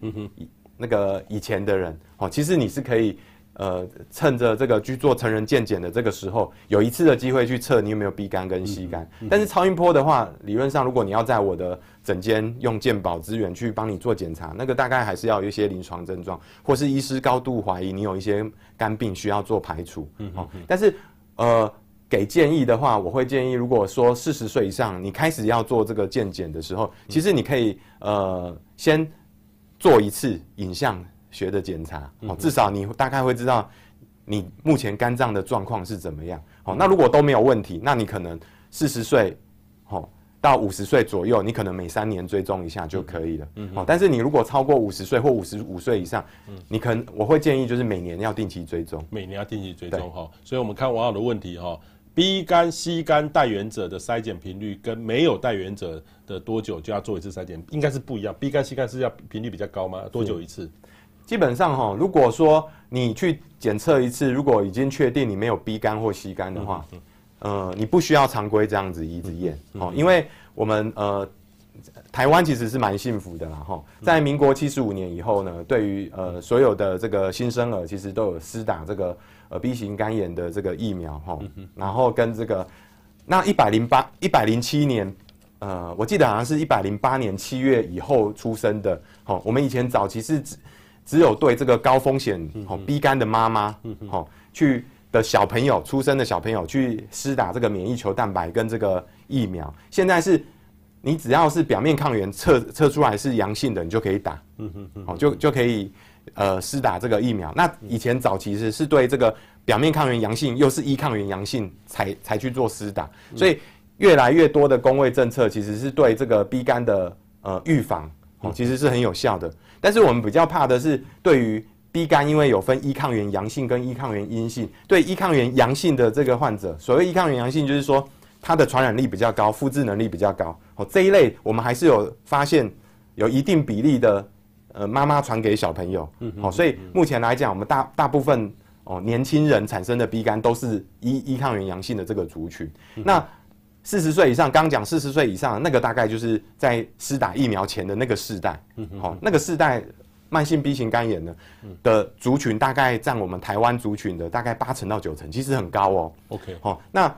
那个以前的人，哦，其实你是可以。呃，趁着这个去做成人健检的这个时候，有一次的机会去测你有没有 B 肝跟 C 肝。嗯嗯、但是超音波的话，理论上如果你要在我的诊间用健保资源去帮你做检查，那个大概还是要有一些临床症状，或是医师高度怀疑你有一些肝病需要做排除。嗯，好、嗯。但是呃，给建议的话，我会建议，如果说四十岁以上你开始要做这个健检的时候，其实你可以呃先做一次影像。学的检查，哦，至少你大概会知道你目前肝脏的状况是怎么样。好，那如果都没有问题，那你可能四十岁，好，到五十岁左右，你可能每三年追踪一下就可以了。嗯，好，但是你如果超过五十岁或五十五岁以上，嗯，你可能我会建议就是每年要定期追踪，每年要定期追踪哈。所以我们看网友的问题哈，B 肝、C 肝带原者的筛检频率跟没有带原者的多久就要做一次筛检，应该是不一样。B 肝、C 肝是要频率比较高吗？多久一次？基本上哈，如果说你去检测一次，如果已经确定你没有 B 肝或 C 肝的话。嗯呃，你不需要常规这样子一直验哦，因为我们呃，台湾其实是蛮幸福的啦哈，在民国七十五年以后呢，对于呃所有的这个新生儿，其实都有施打这个呃 B 型肝炎的这个疫苗哈，然后跟这个那一百零八一百零七年，呃，我记得好像是一百零八年七月以后出生的，哈，我们以前早期是只只有对这个高风险哦 B 肝的妈妈，哦，去。的小朋友出生的小朋友去施打这个免疫球蛋白跟这个疫苗，现在是，你只要是表面抗原测测出来是阳性的，你就可以打，嗯嗯嗯，就就可以呃施打这个疫苗。那以前早期是是对这个表面抗原阳性又是 E 抗原阳性才才去做施打，所以越来越多的公卫政策其实是对这个 B 肝的呃预防哦，其实是很有效的。但是我们比较怕的是对于。B 肝因为有分 E 抗原阳性跟 E 抗原阴性，对 E 抗原阳性的这个患者，所谓 E 抗原阳性就是说它的传染力比较高，复制能力比较高。哦，这一类我们还是有发现有一定比例的呃妈妈传给小朋友。嗯，好，所以目前来讲，我们大大部分哦年轻人产生的 B 肝都是 E E 抗原阳性的这个族群。那四十岁以上，刚讲四十岁以上那个大概就是在施打疫苗前的那个世代。嗯，好，那个世代。慢性 B 型肝炎呢的族群大概占我们台湾族群的大概八成到九成，其实很高哦。OK，好，那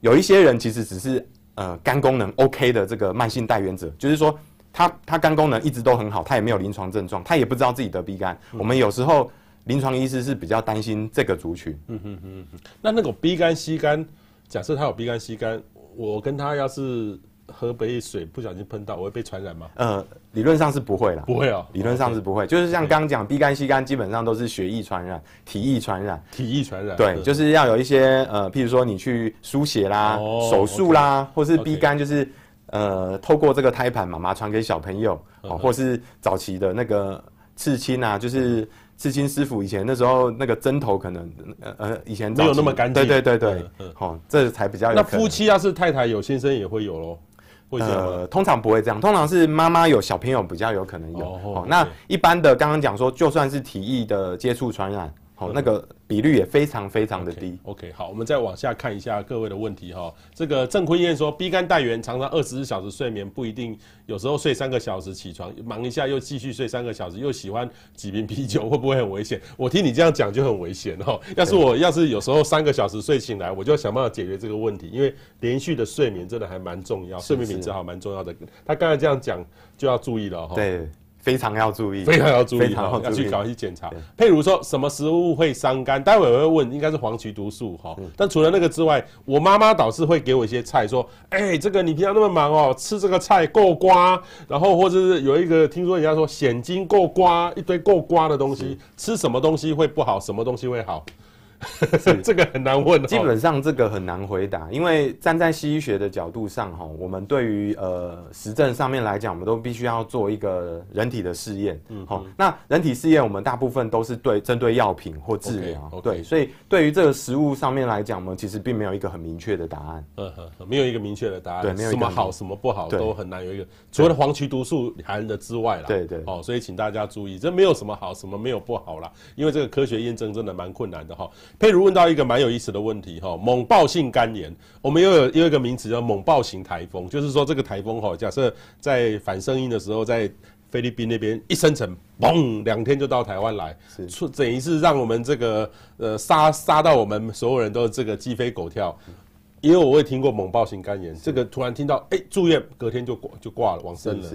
有一些人其实只是呃肝功能 OK 的这个慢性带原者，就是说他他肝功能一直都很好，他也没有临床症状，他也不知道自己得 B 肝。我们有时候临床医师是比较担心这个族群。嗯哼哼哼。那那种 B 肝 C 肝，假设他有 B 肝 C 肝，我跟他要是。喝杯水不小心碰到，我会被传染吗？呃，理论上是不会啦，不会哦，理论上是不会。就是像刚刚讲，B 肝、C 肝基本上都是血液传染、体液传染、体液传染。对，就是要有一些呃，譬如说你去输血啦、哦、手术啦.或是 B 肝就是呃，透过这个胎盘妈妈传给小朋友，哦、嗯，或是早期的那个刺青啊，就是。刺青师傅以前那时候那个针头可能呃呃以前没有那么干净，对对对对，好、嗯嗯，这才比较有。那夫妻要是太太有先生也会有喽？会呃，通常不会这样，通常是妈妈有小朋友比较有可能有。哦，哦那一般的刚刚讲说，就算是体液的接触传染。好，那个比率也非常非常的低。Okay, OK，好，我们再往下看一下各位的问题哈。这个郑坤燕说，B 肝带原常常二十四小时睡眠不一定，有时候睡三个小时起床，忙一下又继续睡三个小时，又喜欢几瓶啤酒，会不会很危险？<laughs> 我听你这样讲就很危险哈。要是我要是有时候三个小时睡醒来，我就要想办法解决这个问题，因为连续的睡眠真的还蛮重要，睡眠品质好蛮重要的。他刚才这样讲就要注意了哈。对。非常要注意，非常要注意，要去搞一些检查。譬如说什么食物会伤肝，待会我会问，应该是黄曲毒素哈。但除了那个之外，我妈妈倒是会给我一些菜，说，哎、欸，这个你平常那么忙哦，吃这个菜够瓜，然后或者是有一个听说人家说蚬精够瓜，一堆够瓜的东西，吃什么东西会不好，什么东西会好？<laughs> 这个很难问，基本上这个很难回答，因为站在西医学的角度上，哈，我们对于呃实证上面来讲，我们都必须要做一个人体的试验，嗯，好，那人体试验我们大部分都是对针对药品或治疗，okay, okay. 对，所以对于这个食物上面来讲，我们其实并没有一个很明确的答案，嗯哼，没有一个明确的答案，对，没有什么好什么不好都很难有一个，除了黄曲毒素含的之外啦，对对，哦，所以请大家注意，这没有什么好什么没有不好啦，因为这个科学验证真的蛮困难的哈。譬如问到一个蛮有意思的问题哈，猛暴性肝炎，我们又有又有一个名词叫猛暴型台风，就是说这个台风哈，假设在反声音的时候，在菲律宾那边一生成，嘣，两天就到台湾来，出等于是让我们这个呃杀杀到我们所有人都这个鸡飞狗跳，因为我也听过猛暴性肝炎，这个突然听到哎、欸、住院，隔天就挂就挂了，往生了，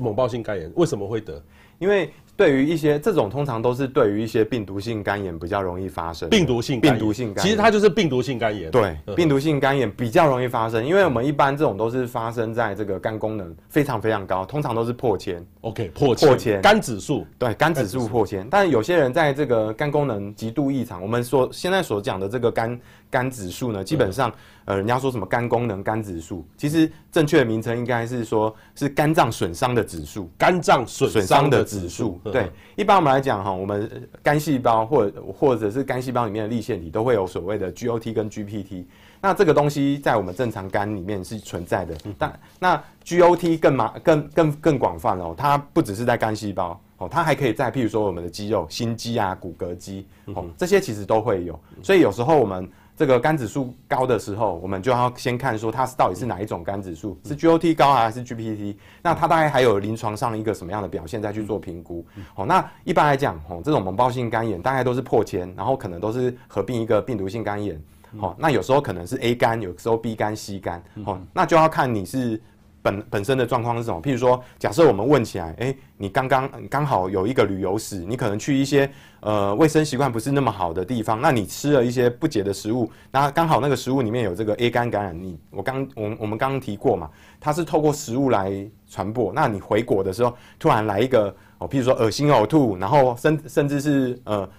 猛暴性肝炎为什么会得？因为对于一些这种，通常都是对于一些病毒性肝炎比较容易发生。病毒性病毒性肝炎，其实它就是病毒性肝炎。对，病毒性肝炎比较容易发生，因为我们一般这种都是发生在这个肝功能非常非常高，通常都是破千。OK，破千。破千。肝指数。对，肝指数破千。但有些人在这个肝功能极度异常，我们说现在所讲的这个肝肝指数呢，基本上，呃，人家说什么肝功能、肝指数，其实正确的名称应该是说是肝脏损伤的指数，肝脏损伤的指数。对，一般我们来讲哈，我们肝细胞或或者是肝细胞里面的立腺体都会有所谓的 GOT 跟 GPT。那这个东西在我们正常肝里面是存在的，但那 GOT 更麻更更更广泛哦，它不只是在肝细胞哦，它还可以在譬如说我们的肌肉、心肌啊、骨骼肌哦，这些其实都会有。所以有时候我们这个肝指数高的时候，我们就要先看说它是到底是哪一种肝指数，是 GOT 高还是 GPT？那它大概还有临床上一个什么样的表现再去做评估。哦，那一般来讲，哦，这种脓包性肝炎大概都是破千，然后可能都是合并一个病毒性肝炎。好、哦，那有时候可能是 A 肝，有时候 B 肝、C 肝，哦，那就要看你是本本身的状况是什么。譬如说，假设我们问起来，哎、欸，你刚刚刚好有一个旅游史，你可能去一些呃卫生习惯不是那么好的地方，那你吃了一些不洁的食物，那刚好那个食物里面有这个 A 肝感染，你我刚我我们刚刚提过嘛，它是透过食物来传播。那你回国的时候突然来一个哦，譬如说恶心呕吐，然后甚甚至是呃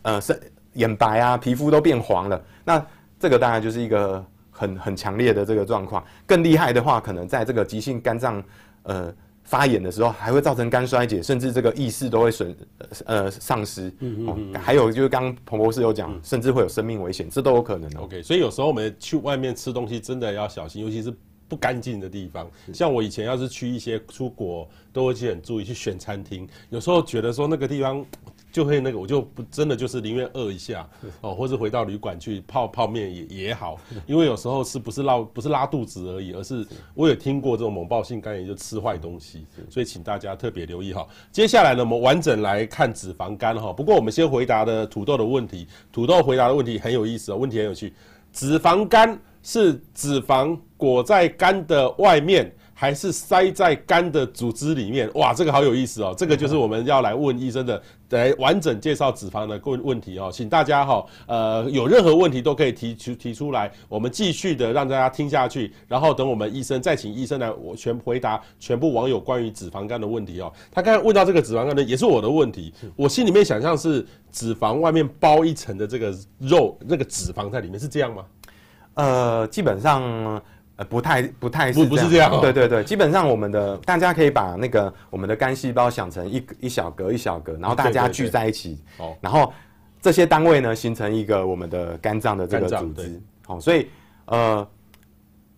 呃是眼白啊，皮肤都变黄了，那。这个当然就是一个很很强烈的这个状况，更厉害的话，可能在这个急性肝脏呃发炎的时候，还会造成肝衰竭，甚至这个意识都会损呃丧失。嗯嗯，嗯还有就是刚刚彭博士有讲，嗯、甚至会有生命危险，这都有可能的。OK，所以有时候我们去外面吃东西真的要小心，尤其是不干净的地方。像我以前要是去一些出国，都会去很注意去选餐厅，有时候觉得说那个地方。就会那个，我就不真的就是宁愿饿一下哦，或者回到旅馆去泡泡面也也好，<laughs> 因为有时候是不是拉不是拉肚子而已，而是我有听过这种猛暴性肝炎就吃坏东西，所以请大家特别留意哈。接下来呢，我们完整来看脂肪肝哈。不过我们先回答的土豆的问题，土豆回答的问题很有意思哦，问题很有趣，脂肪肝是脂肪裹在肝的外面。还是塞在肝的组织里面，哇，这个好有意思哦！这个就是我们要来问医生的，来完整介绍脂肪的问问题哦，请大家哈，呃，有任何问题都可以提出提出来，我们继续的让大家听下去，然后等我们医生再请医生来我全回答全部网友关于脂肪肝的问题哦。他刚才问到这个脂肪肝的也是我的问题，我心里面想象是脂肪外面包一层的这个肉，那个脂肪在里面是这样吗？呃，基本上。呃，不太不太是不不是这样，对对对，基本上我们的大家可以把那个我们的肝细胞想成一一小格一小格，然后大家聚在一起，哦，然后这些单位呢形成一个我们的肝脏的这个组织，好，所以呃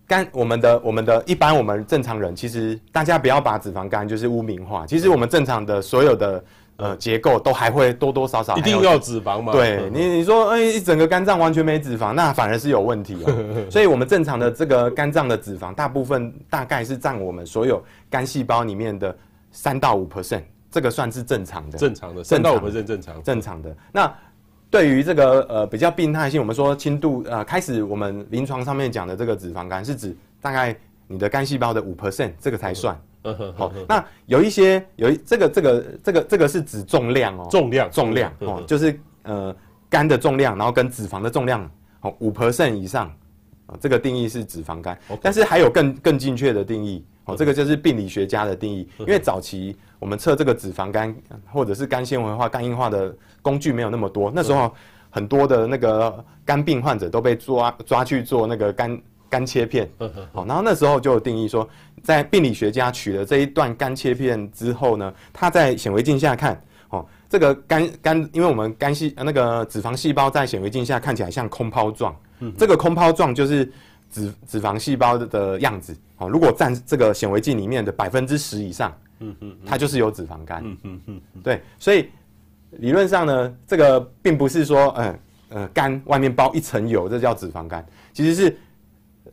肝我们的我们的一般我们正常人其实大家不要把脂肪肝就是污名化，其实我们正常的所有的。呃，结构都还会多多少少一定要脂肪嘛？对你，你说，哎，一整个肝脏完全没脂肪，那反而是有问题哦。<laughs> 所以，我们正常的这个肝脏的脂肪，大部分大概是占我们所有肝细胞里面的三到五 percent，这个算是正常的。正常的，三到五 percent 正常。正常的。那对于这个呃比较病态性，我们说轻度呃，开始我们临床上面讲的这个脂肪肝，是指大概你的肝细胞的五 percent，这个才算。好，那有一些有一这个这个这个这个是指重量哦，重量重量哦，就是呃肝的重量，然后跟脂肪的重量哦五 percent 以上，这个定义是脂肪肝。但是还有更更精确的定义哦，这个就是病理学家的定义，因为早期我们测这个脂肪肝或者是肝纤维化、肝硬化的工具没有那么多，那时候很多的那个肝病患者都被抓抓去做那个肝。肝切片，好，然后那时候就有定义说，在病理学家取了这一段肝切片之后呢，他在显微镜下看，哦，这个肝肝，因为我们肝细那个脂肪细胞在显微镜下看起来像空泡状，这个空泡状就是脂脂肪细胞的样子，哦，如果占这个显微镜里面的百分之十以上，嗯嗯，它就是有脂肪肝，嗯嗯嗯，对，所以理论上呢，这个并不是说，嗯呃，肝外面包一层油，这叫脂肪肝，其实是。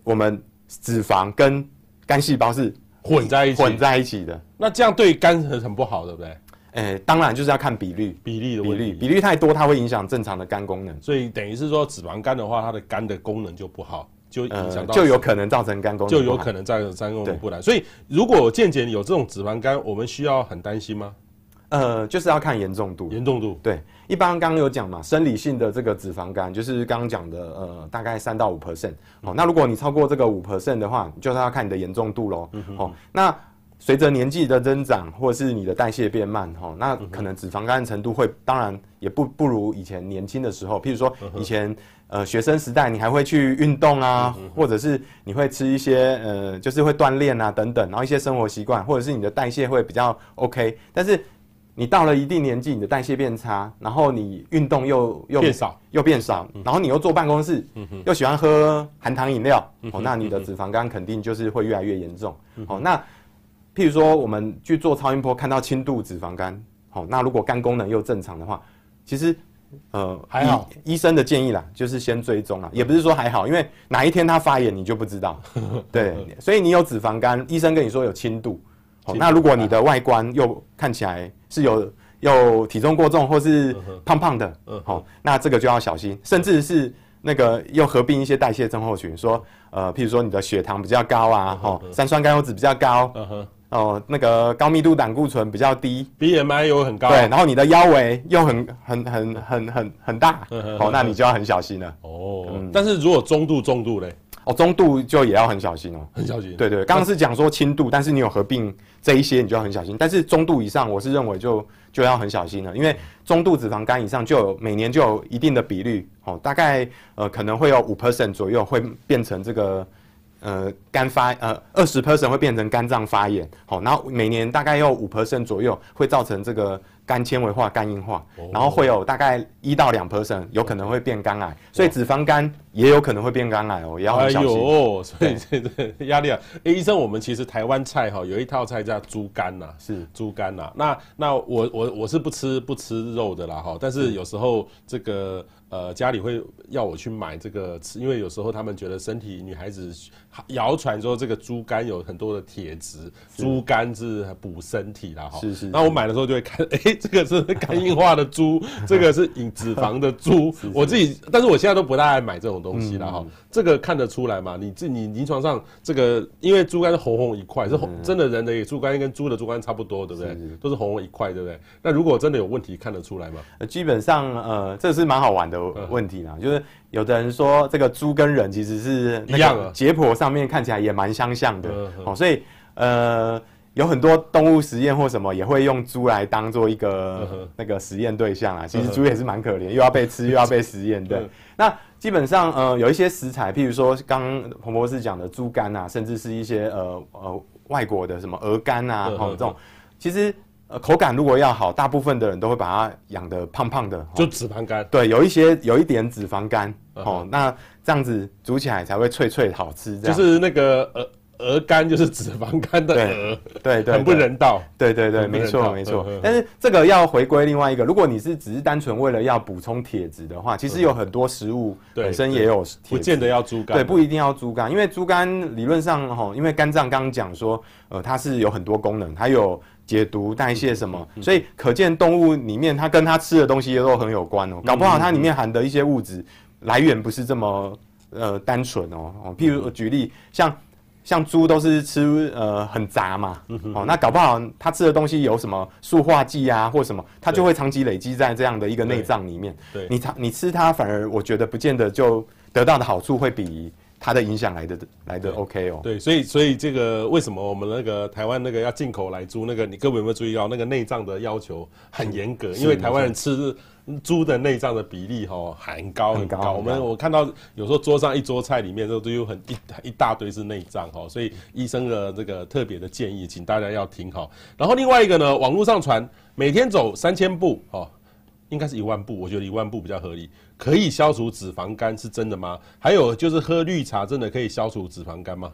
我们脂肪跟肝细胞是混在一起混在一起的，那这样对肝很很不好，对不对？诶、欸，当然就是要看比率，比例的比例，比率太多，它会影响正常的肝功能。所以等于是说，脂肪肝的话，它的肝的功能就不好，就影响到、呃，就有可能造成肝功能，就有可能造成肝功能不良。所以，如果健检有这种脂肪肝，我们需要很担心吗？呃，就是要看严重度，严重度对。一般刚刚有讲嘛，生理性的这个脂肪肝，就是刚刚讲的，呃，大概三到五 percent。哦，那如果你超过这个五 percent 的话，就是要看你的严重度喽。哦，那随着年纪的增长，或是你的代谢变慢，哈，那可能脂肪肝的程度会，当然也不不如以前年轻的时候。譬如说以前呃学生时代，你还会去运动啊，或者是你会吃一些呃就是会锻炼啊等等，然后一些生活习惯，或者是你的代谢会比较 OK。但是你到了一定年纪，你的代谢变差，然后你运动又又变少，又变少，然后你又坐办公室，又喜欢喝含糖饮料，哦，那你的脂肪肝肯定就是会越来越严重。哦，那。譬如说，我们去做超音波，看到轻度脂肪肝，好，那如果肝功能又正常的话，其实，呃，还好。医生的建议啦，就是先追踪啦，也不是说还好，因为哪一天他发炎你就不知道。<laughs> 对，所以你有脂肪肝，医生跟你说有轻度，好，那如果你的外观又看起来是有有体重过重或是胖胖的，好，那这个就要小心，甚至是那个又合并一些代谢症候群，说，呃，譬如说你的血糖比较高啊，哈，三酸甘油酯比较高。哦，那个高密度胆固醇比较低，BMI 又很高，对，然后你的腰围又很很很很很很大，哦，那你就要很小心了。哦，嗯、但是如果中度重度嘞？哦，中度就也要很小心哦，很小心。对对，刚刚是讲说轻度，但是你有合并这一些，你就要很小心。但是中度以上，我是认为就就要很小心了，因为中度脂肪肝以上就有每年就有一定的比率，哦，大概呃可能会有五 percent 左右会变成这个。呃，肝发呃二十 percent 会变成肝脏发炎，好，然后每年大概有五 percent 左右会造成这个肝纤维化、肝硬化，然后会有大概一到两 percent 有可能会变肝癌，所以脂肪肝也有可能会变肝癌哦，也要很小心。哎呦，所以这个压力啊！哎，医生，我们其实台湾菜哈有一套菜叫猪肝呐，是猪肝呐。那那我我我是不吃不吃肉的啦哈，但是有时候这个。呃，家里会要我去买这个吃，因为有时候他们觉得身体女孩子谣传说这个猪肝有很多的铁质，猪肝是补身体的哈。是是。那我买的时候就会看，哎、欸，这个是肝硬化的猪，<laughs> 这个是引脂肪的猪。我自己，但是我现在都不大爱买这种东西了哈。这个看得出来嘛？你自你临床上这个，因为猪肝是红红一块，是红真的人的猪肝跟猪的猪肝差不多，对不对？都是红红一块，对不对？那如果真的有问题，看得出来吗？基本上，呃，这是蛮好玩的。问题啦，就是有的人说这个猪跟人其实是一样的，解剖上面看起来也蛮相像的，哦，所以呃有很多动物实验或什么也会用猪来当做一个那个实验对象啊。其实猪也是蛮可怜，又要被吃 <laughs> 又要被实验。对，那基本上呃有一些食材，譬如说刚彭博士讲的猪肝啊，甚至是一些呃呃外国的什么鹅肝啊，哦这种其实。呃，口感如果要好，大部分的人都会把它养得胖胖的，就脂肪肝。对，有一些有一点脂肪肝，哦，那这样子煮起来才会脆脆好吃。就是那个鹅鹅肝，就是脂肪肝的鹅，对对，很不人道。对对对，没错没错。但是这个要回归另外一个，如果你是只是单纯为了要补充铁质的话，其实有很多食物本身也有铁质，不见得要猪肝。对，不一定要猪肝，因为猪肝理论上哈，因为肝脏刚刚讲说，呃，它是有很多功能，它有。解毒、代谢什么，所以可见动物里面它跟它吃的东西也都很有关哦。搞不好它里面含的一些物质来源不是这么呃单纯哦。哦，譬如举例，像像猪都是吃呃很杂嘛，哦，那搞不好它吃的东西有什么塑化剂啊或什么，它就会长期累积在这样的一个内脏里面。对，你它你吃它反而我觉得不见得就得到的好处会比。它的影响来的来的 OK 哦，对，所以所以这个为什么我们那个台湾那个要进口来猪那个，你各位有没有注意到那个内脏的要求很严格？因为台湾人吃猪的内脏的比例哈很高很高。我们我看到有时候桌上一桌菜里面都都有很一一大堆是内脏哈，所以医生的这个特别的建议，请大家要听好。然后另外一个呢，网络上传每天走三千步哈。应该是一万步，我觉得一万步比较合理。可以消除脂肪肝是真的吗？还有就是喝绿茶真的可以消除脂肪肝吗？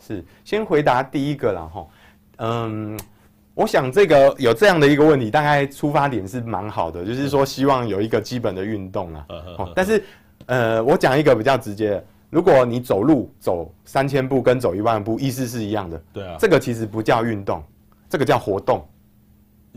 是，先回答第一个啦哈。嗯，我想这个有这样的一个问题，大概出发点是蛮好的，就是说希望有一个基本的运动啊。但是呃，我讲一个比较直接的，如果你走路走三千步跟走一万步意思是一样的，对啊，这个其实不叫运动，这个叫活动。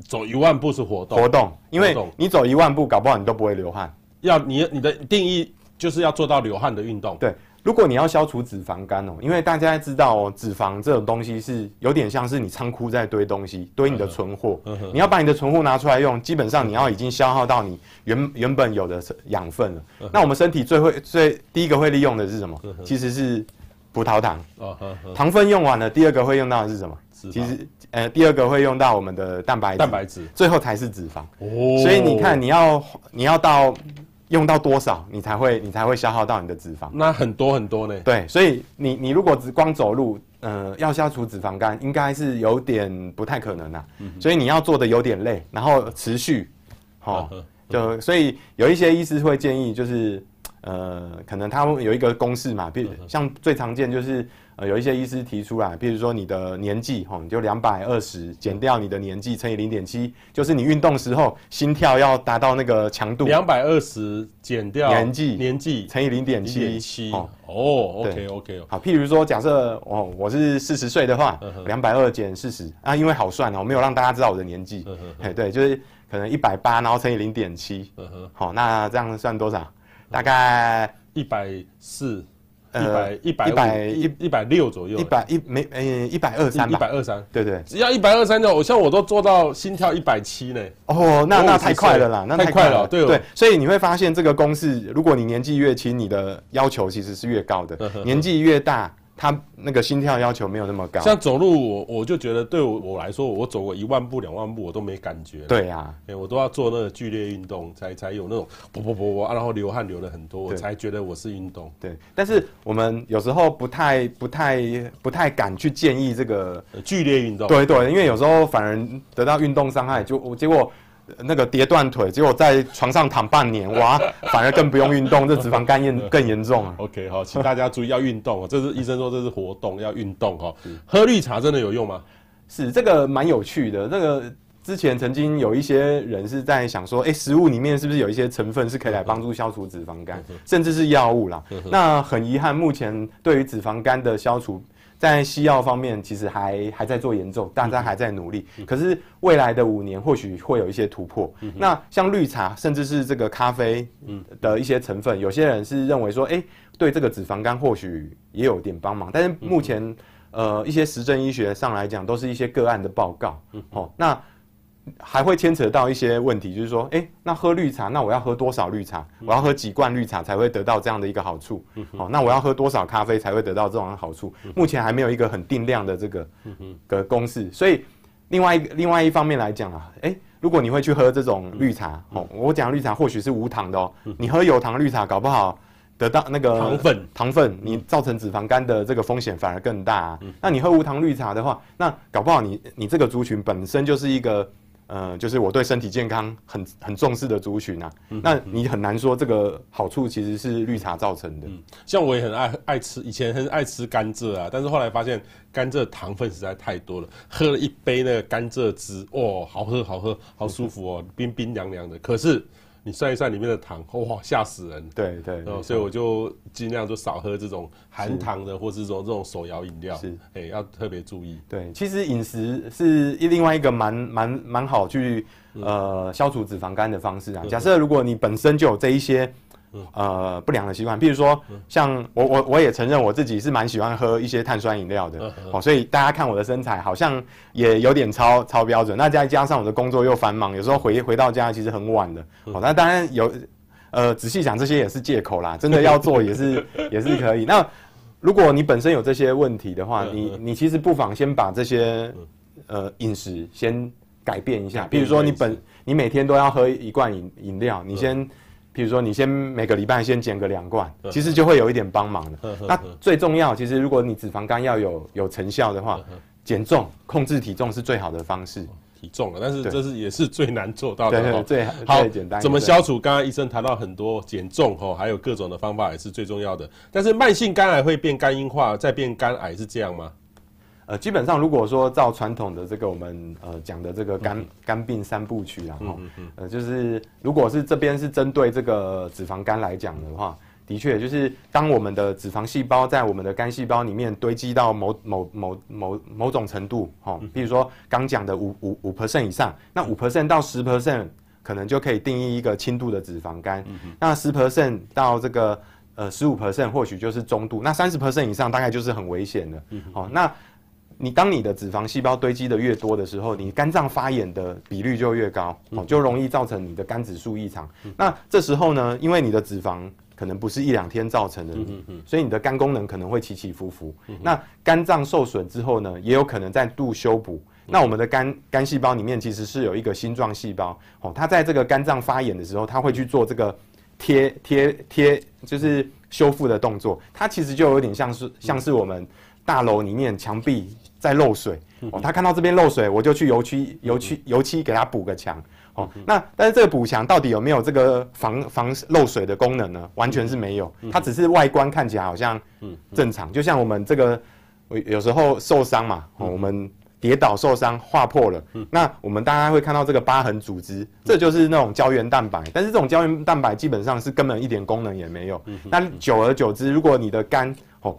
走一万步是活动，活动，因为你走一万步，搞不好你都不会流汗。要你你的定义就是要做到流汗的运动。对，如果你要消除脂肪肝哦，因为大家知道哦，脂肪这种东西是有点像是你仓库在堆东西，堆你的存货。你要把你的存货拿出来用，基本上你要已经消耗到你原原本有的养分了。那我们身体最会最第一个会利用的是什么？其实是葡萄糖。糖分用完了，第二个会用到的是什么？其实呃，第二个会用到我们的蛋白质，蛋白质，最后才是脂肪。哦，所以你看，你要你要到用到多少，你才会你才会消耗到你的脂肪？那很多很多呢。对，所以你你如果只光走路，呃，要消除脂肪肝，应该是有点不太可能啊。嗯、所以你要做的有点累，然后持续，好、哦，就所以有一些医师会建议，就是呃，可能他们有一个公式嘛，比如像最常见就是。呃，有一些医师提出来，譬如说你的年纪，吼，你就两百二十减掉你的年纪乘以零点七，就是你运动时候心跳要达到那个强度。两百二十减掉年纪，年纪乘以零点七，七哦哦，OK OK，好，譬如说假设哦，我是四十岁的话，两百二减四十啊，因为好算哦，我没有让大家知道我的年纪，哎对，就是可能一百八，然后乘以零点七，好，那这样算多少？大概一百四。一百一百一百一一百六左右，一百一没呃一百二三，一百二三，对对，只要一百二三就，我像我都做到心跳一百七呢。哦，那那太快了啦，那太快了，对对，所以你会发现这个公式，如果你年纪越轻，你的要求其实是越高的，年纪越大。他那个心跳要求没有那么高，像走路我我就觉得对我我来说，我走过一万步两万步我都没感觉。对呀，哎，我都要做那个剧烈运动才才有那种啵啵啵啵，然后流汗流了很多，我才觉得我是运动。对，但是我们有时候不太不太不太敢去建议这个剧烈运动。对对，因为有时候反而得到运动伤害，就我结果。那个跌断腿，结果在床上躺半年，哇，<laughs> 反而更不用运动，这脂肪肝严 <laughs> 更严重啊。OK，好，请大家注意要运动哦，<laughs> 这是医生说这是活动要运动哈。喝绿茶真的有用吗？是这个蛮有趣的。那个之前曾经有一些人是在想说，哎，食物里面是不是有一些成分是可以来帮助消除脂肪肝，甚至是药物啦。那很遗憾，目前对于脂肪肝的消除。在西药方面，其实还还在做研究，大家还在努力。可是未来的五年，或许会有一些突破。那像绿茶，甚至是这个咖啡的一些成分，有些人是认为说，哎，对这个脂肪肝或许也有点帮忙。但是目前，呃，一些实证医学上来讲，都是一些个案的报告。哦，那。还会牵扯到一些问题，就是说，哎，那喝绿茶，那我要喝多少绿茶？我要喝几罐绿茶才会得到这样的一个好处？好，那我要喝多少咖啡才会得到这种好处？目前还没有一个很定量的这个的公式。所以，另外一另外一方面来讲啊，哎，如果你会去喝这种绿茶，哦，我讲绿茶或许是无糖的哦，你喝有糖绿茶，搞不好得到那个糖分，糖分，你造成脂肪肝的这个风险反而更大啊。那你喝无糖绿茶的话，那搞不好你你这个族群本身就是一个。呃，就是我对身体健康很很重视的族群啊，嗯、那你很难说这个好处其实是绿茶造成的。嗯，像我也很爱爱吃，以前很爱吃甘蔗啊，但是后来发现甘蔗糖分实在太多了，喝了一杯那个甘蔗汁，哦，好喝好喝，好舒服哦，冰冰凉凉的。可是。你算一算里面的糖，哇，吓死人！对对，所以我就尽量就少喝这种含糖的，或是这种这种手摇饮料。是，哎，要特别注意。对，其实饮食是另外一个蛮蛮蛮好去呃消除脂肪肝的方式啊。假设如果你本身就有这一些。呃，不良的习惯，比如说，像我我我也承认我自己是蛮喜欢喝一些碳酸饮料的，哦，所以大家看我的身材好像也有点超超标准。那再加上我的工作又繁忙，有时候回回到家其实很晚的，哦，那当然有，呃，仔细想这些也是借口啦，真的要做 <laughs> 也是也是可以。那如果你本身有这些问题的话，你你其实不妨先把这些呃饮食先改变一下，比如说你本你每天都要喝一罐饮饮料，你先。比如说，你先每个礼拜先减个两罐，其实就会有一点帮忙的。那最重要，其实如果你脂肪肝要有有成效的话，减重、控制体重是最好的方式。体重了，但是这是也是最难做到的。最好最简单。怎么消除？刚刚医生谈到很多减重哦，还有各种的方法也是最重要的。但是慢性肝癌会变肝硬化，再变肝癌是这样吗？呃，基本上如果说照传统的这个我们呃讲的这个肝肝病三部曲啊，哈，呃，就是如果是这边是针对这个脂肪肝来讲的话，的确就是当我们的脂肪细胞在我们的肝细胞里面堆积到某某某某某种程度，哈，比如说刚讲的五五五 percent 以上，那五 percent 到十 percent 可能就可以定义一个轻度的脂肪肝，那十 percent 到这个呃十五 percent 或许就是中度，那三十 percent 以上大概就是很危险的，好，那。你当你的脂肪细胞堆积的越多的时候，你肝脏发炎的比率就越高，哦，就容易造成你的肝指数异常。那这时候呢，因为你的脂肪可能不是一两天造成的，所以你的肝功能可能会起起伏伏。那肝脏受损之后呢，也有可能再度修补。那我们的肝肝细胞里面其实是有一个星状细胞，哦，它在这个肝脏发炎的时候，它会去做这个贴贴贴，就是修复的动作。它其实就有点像是像是我们大楼里面墙壁在漏水，哦，他看到这边漏水，我就去油漆油漆油漆给他补个墙。哦，那但是这个补墙到底有没有这个防防漏水的功能呢？完全是没有，它只是外观看起来好像正常，就像我们这个有时候受伤嘛，哦，我们跌倒受伤划破了，那我们大家会看到这个疤痕组织，这就是那种胶原蛋白，但是这种胶原蛋白基本上是根本一点功能也没有。那久而久之，如果你的肝哦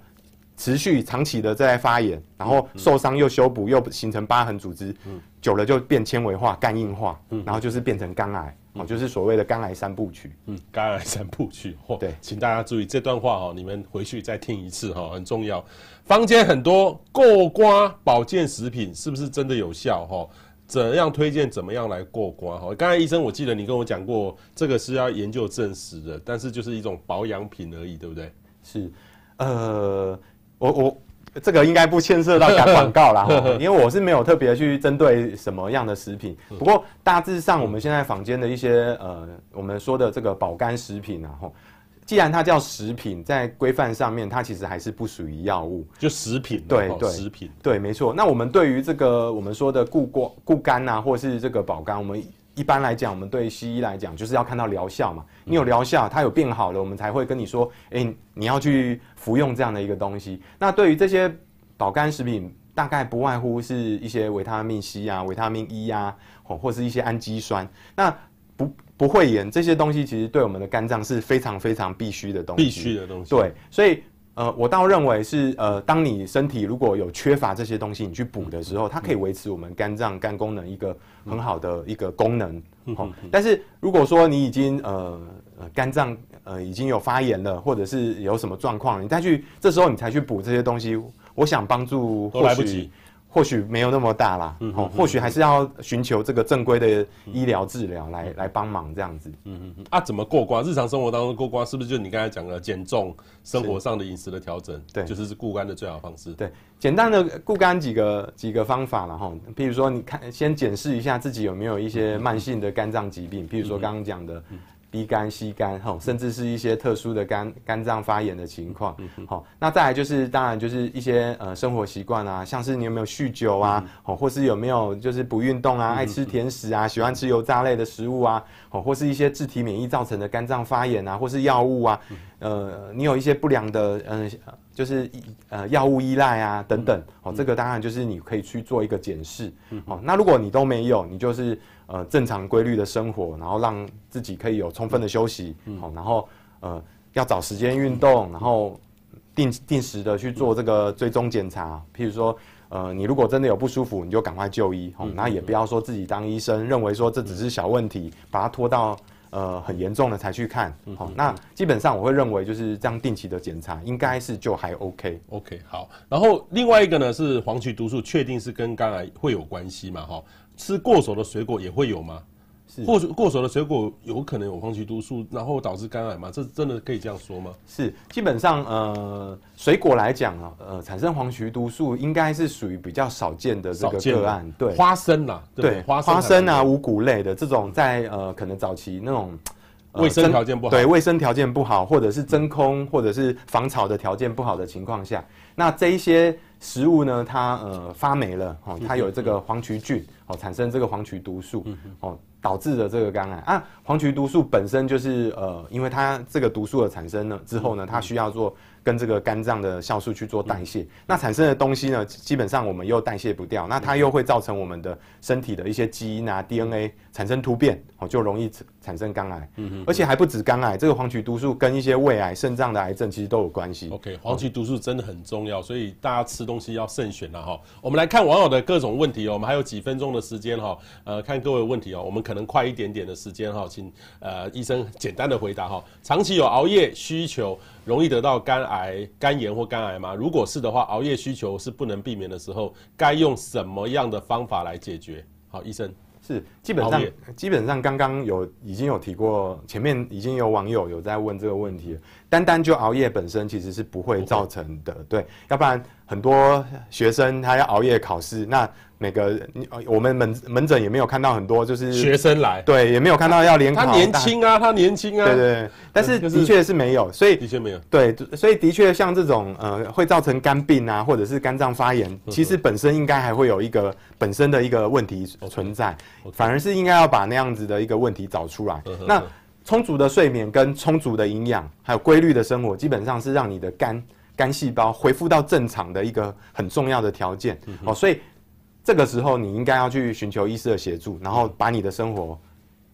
持续长期的在发炎，然后受伤又修补又形成疤痕组织。久了就变纤维化、肝硬化，嗯，然后就是变成肝癌，哦，就是所谓的肝癌三部曲。嗯，肝癌三部曲。对，请大家注意这段话哦，你们回去再听一次哈，很重要。坊间很多过刮保健食品是不是真的有效哈？怎样推荐？怎么样来过刮哈？刚才医生我记得你跟我讲过，这个是要研究证实的，但是就是一种保养品而已，对不对？是，呃，我我。这个应该不牵涉到打广告啦，<laughs> 因为我是没有特别去针对什么样的食品。不过大致上，我们现在坊间的一些呃，我们说的这个保肝食品啊，吼，既然它叫食品，在规范上面，它其实还是不属于药物，就食品。对对，食品对，没错。那我们对于这个我们说的固肝、固肝啊，或是这个保肝，我们。一般来讲，我们对西医来讲，就是要看到疗效嘛。你有疗效，它有变好了，我们才会跟你说，诶，你要去服用这样的一个东西。那对于这些保肝食品，大概不外乎是一些维他命 C 啊、维他命 E 啊，或或是一些氨基酸。那不不会炎这些东西，其实对我们的肝脏是非常非常必须的东西。必须的东西。对，所以。呃，我倒认为是呃，当你身体如果有缺乏这些东西，你去补的时候，它可以维持我们肝脏肝功能一个很好的一个功能。好，但是如果说你已经呃呃肝脏呃已经有发炎了，或者是有什么状况，你再去这时候你才去补这些东西，我想帮助都来不及。或许没有那么大啦，嗯，或许还是要寻求这个正规的医疗治疗来、嗯、来帮忙这样子。嗯嗯嗯。啊，怎么过关？日常生活当中过关，是不是就你刚才讲的减重、生活上的饮食的调整？对，就是固肝的最好方式。对，简单的固肝几个几个方法了哈。比如说，你看先检视一下自己有没有一些慢性的肝脏疾病，譬如说刚刚讲的。B 肝、C 肝，哈，甚至是一些特殊的肝肝脏发炎的情况，好，那再来就是当然就是一些呃生活习惯啊，像是你有没有酗酒啊，好，或是有没有就是不运动啊，爱吃甜食啊，喜欢吃油炸类的食物啊，好，或是一些自体免疫造成的肝脏发炎啊，或是药物啊，呃，你有一些不良的嗯。呃就是呃药物依赖啊等等，哦，这个当然就是你可以去做一个检视，哦，那如果你都没有，你就是呃正常规律的生活，然后让自己可以有充分的休息，好，然后呃要找时间运动，然后定定时的去做这个追踪检查，譬如说呃你如果真的有不舒服，你就赶快就医，好，那也不要说自己当医生，认为说这只是小问题，把它拖到。呃，很严重的才去看，好、那基本上我会认为就是这样定期的检查，应该是就还 OK。OK，好。然后另外一个呢是黄曲毒素，确定是跟肝癌会有关系嘛？哈，吃过熟的水果也会有吗？或者过熟的水果有可能有黄曲毒素，然后导致肝癌吗？这真的可以这样说吗？是，基本上呃，水果来讲啊，呃，产生黄曲毒素应该是属于比较少见的这个个案。对，花生啦，对，对花生，花生啊，五谷类的这种在呃可能早期那种卫生条件不好，对，卫生条件不好，或者是真空或者是防潮的条件不好的情况下，那这一些食物呢，它呃发霉了哦，它有这个黄曲菌哦，产生这个黄曲毒素哦。导致的这个肝癌。啊，黄曲毒素本身就是呃，因为它这个毒素的产生呢之后呢，它需要做跟这个肝脏的酵素去做代谢，那产生的东西呢，基本上我们又代谢不掉，那它又会造成我们的身体的一些基因啊 DNA 产生突变，哦，就容易产生肝癌。嗯嗯，而且还不止肝癌，这个黄曲毒素跟一些胃癌、肾脏的癌症其实都有关系。OK，黄曲毒素真的很重要，所以大家吃东西要慎选了哈。我们来看网友的各种问题哦，我们还有几分钟的时间哈，呃，看各位问题哦，我们可能快一点点的时间哈，请呃医生简单的回答哈。长期有熬夜需求，容易得到肝癌、肝炎或肝癌吗？如果是的话，熬夜需求是不能避免的时候，该用什么样的方法来解决？好，医生。是，基本上基本上刚刚有已经有提过，前面已经有网友有在问这个问题了。单单就熬夜本身其实是不会造成的，对，要不然很多学生他要熬夜考试，那。每个我们门门诊也没有看到很多，就是学生来，对，也没有看到要联考。他年轻啊，他年轻啊，对对对。但是的确是没有，所以的确没有。对，所以的确像这种呃会造成肝病啊，或者是肝脏发炎，其实本身应该还会有一个本身的一个问题存在，反而是应该要把那样子的一个问题找出来。那充足的睡眠跟充足的营养，还有规律的生活，基本上是让你的肝肝细胞恢复到正常的一个很重要的条件。哦，所以。这个时候，你应该要去寻求医师的协助，然后把你的生活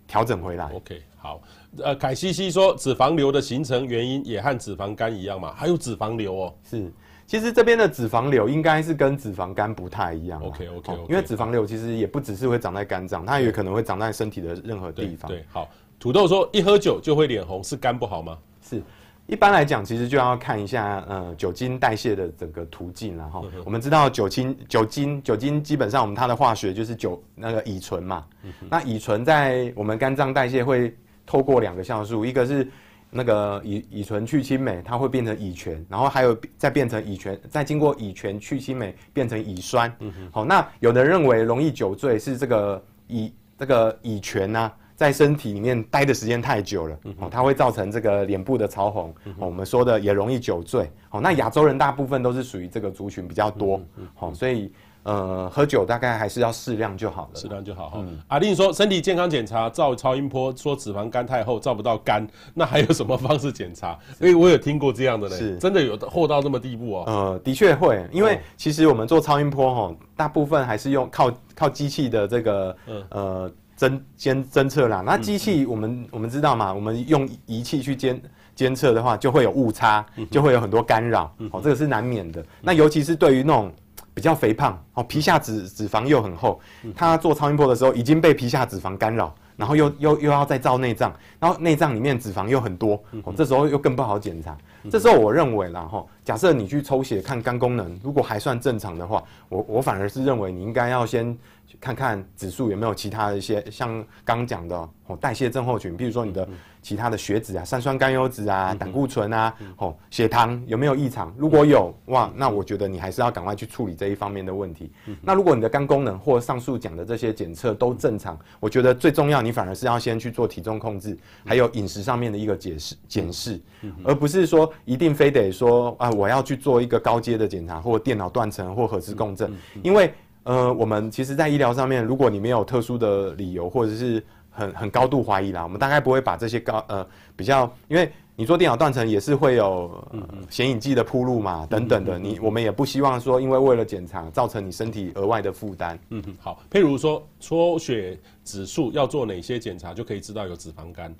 调整回来。OK，好。呃，凯西西说，脂肪瘤的形成原因也和脂肪肝一样嘛？还有脂肪瘤哦。是，其实这边的脂肪瘤应该是跟脂肪肝不太一样。OK OK，, okay 因为脂肪瘤其实也不只是会长在肝脏，它也可能会长在身体的任何地方。对，对，好。土豆说，一喝酒就会脸红，是肝不好吗？是。一般来讲，其实就要看一下，呃，酒精代谢的整个途径了哈。我们知道酒精，酒精，酒精基本上我们它的化学就是酒那个乙醇嘛。那乙醇在我们肝脏代谢会透过两个酵素，一个是那个乙乙醇去氢酶，它会变成乙醛，然后还有再变成乙醛，再经过乙醛去氢酶变成乙酸。好，那有的人认为容易酒醉是这个乙这个乙醛呢、啊。在身体里面待的时间太久了，哦，它会造成这个脸部的潮红，哦，我们说的也容易酒醉，哦，那亚洲人大部分都是属于这个族群比较多，好，所以呃，喝酒大概还是要适量就好了，适量就好哈。阿令说，身体健康检查照超音波说脂肪肝太厚照不到肝，那还有什么方式检查？<laughs> 因为我有听过这样的嘞，是真的有厚到这么地步哦。呃，的确会，因为其实我们做超音波哈，大部分还是用靠靠机器的这个呃。侦监侦测啦，那机器我们我们知道嘛，我们用仪器去监监测的话，就会有误差，就会有很多干扰，哦，这个是难免的。那尤其是对于那种比较肥胖，哦，皮下脂脂肪又很厚，他做超音波的时候已经被皮下脂肪干扰，然后又又又要再照内脏，然后内脏里面脂肪又很多，哦，这时候又更不好检查。这时候我认为啦，哈，假设你去抽血看肝功能，如果还算正常的话，我我反而是认为你应该要先。看看指数有没有其他的一些像刚讲的哦，代谢症候群，比如说你的其他的血脂啊、三酸甘油脂啊、胆固醇啊，哦，血糖有没有异常？如果有哇，那我觉得你还是要赶快去处理这一方面的问题。那如果你的肝功能或上述讲的这些检测都正常，我觉得最重要，你反而是要先去做体重控制，还有饮食上面的一个解释检视，而不是说一定非得说啊，我要去做一个高阶的检查，或电脑断层或核磁共振，因为。呃，我们其实，在医疗上面，如果你没有特殊的理由，或者是很很高度怀疑啦，我们大概不会把这些高呃比较，因为你做电脑断层也是会有显影剂的铺路嘛，等等的，你我们也不希望说，因为为了检查造成你身体额外的负担。嗯哼，好，譬如说抽血指数要做哪些检查，就可以知道有脂肪肝。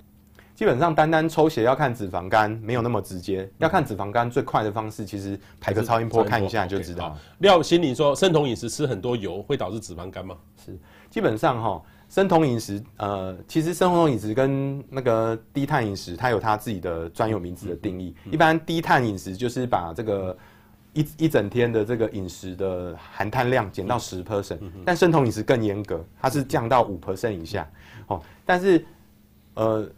基本上单单抽血要看脂肪肝没有那么直接，要看脂肪肝最快的方式，其实排个超音波看一下就知道。廖心玲说，生酮饮食吃很多油会导致脂肪肝吗？是，基本上哈，生酮饮食呃，其实生酮饮食跟那个低碳饮食，它有它自己的专有名词的定义。一般低碳饮食就是把这个一一整天的这个饮食的含碳量减到十 percent，但生酮饮食更严格，它是降到五 percent 以下。哦，但是呃。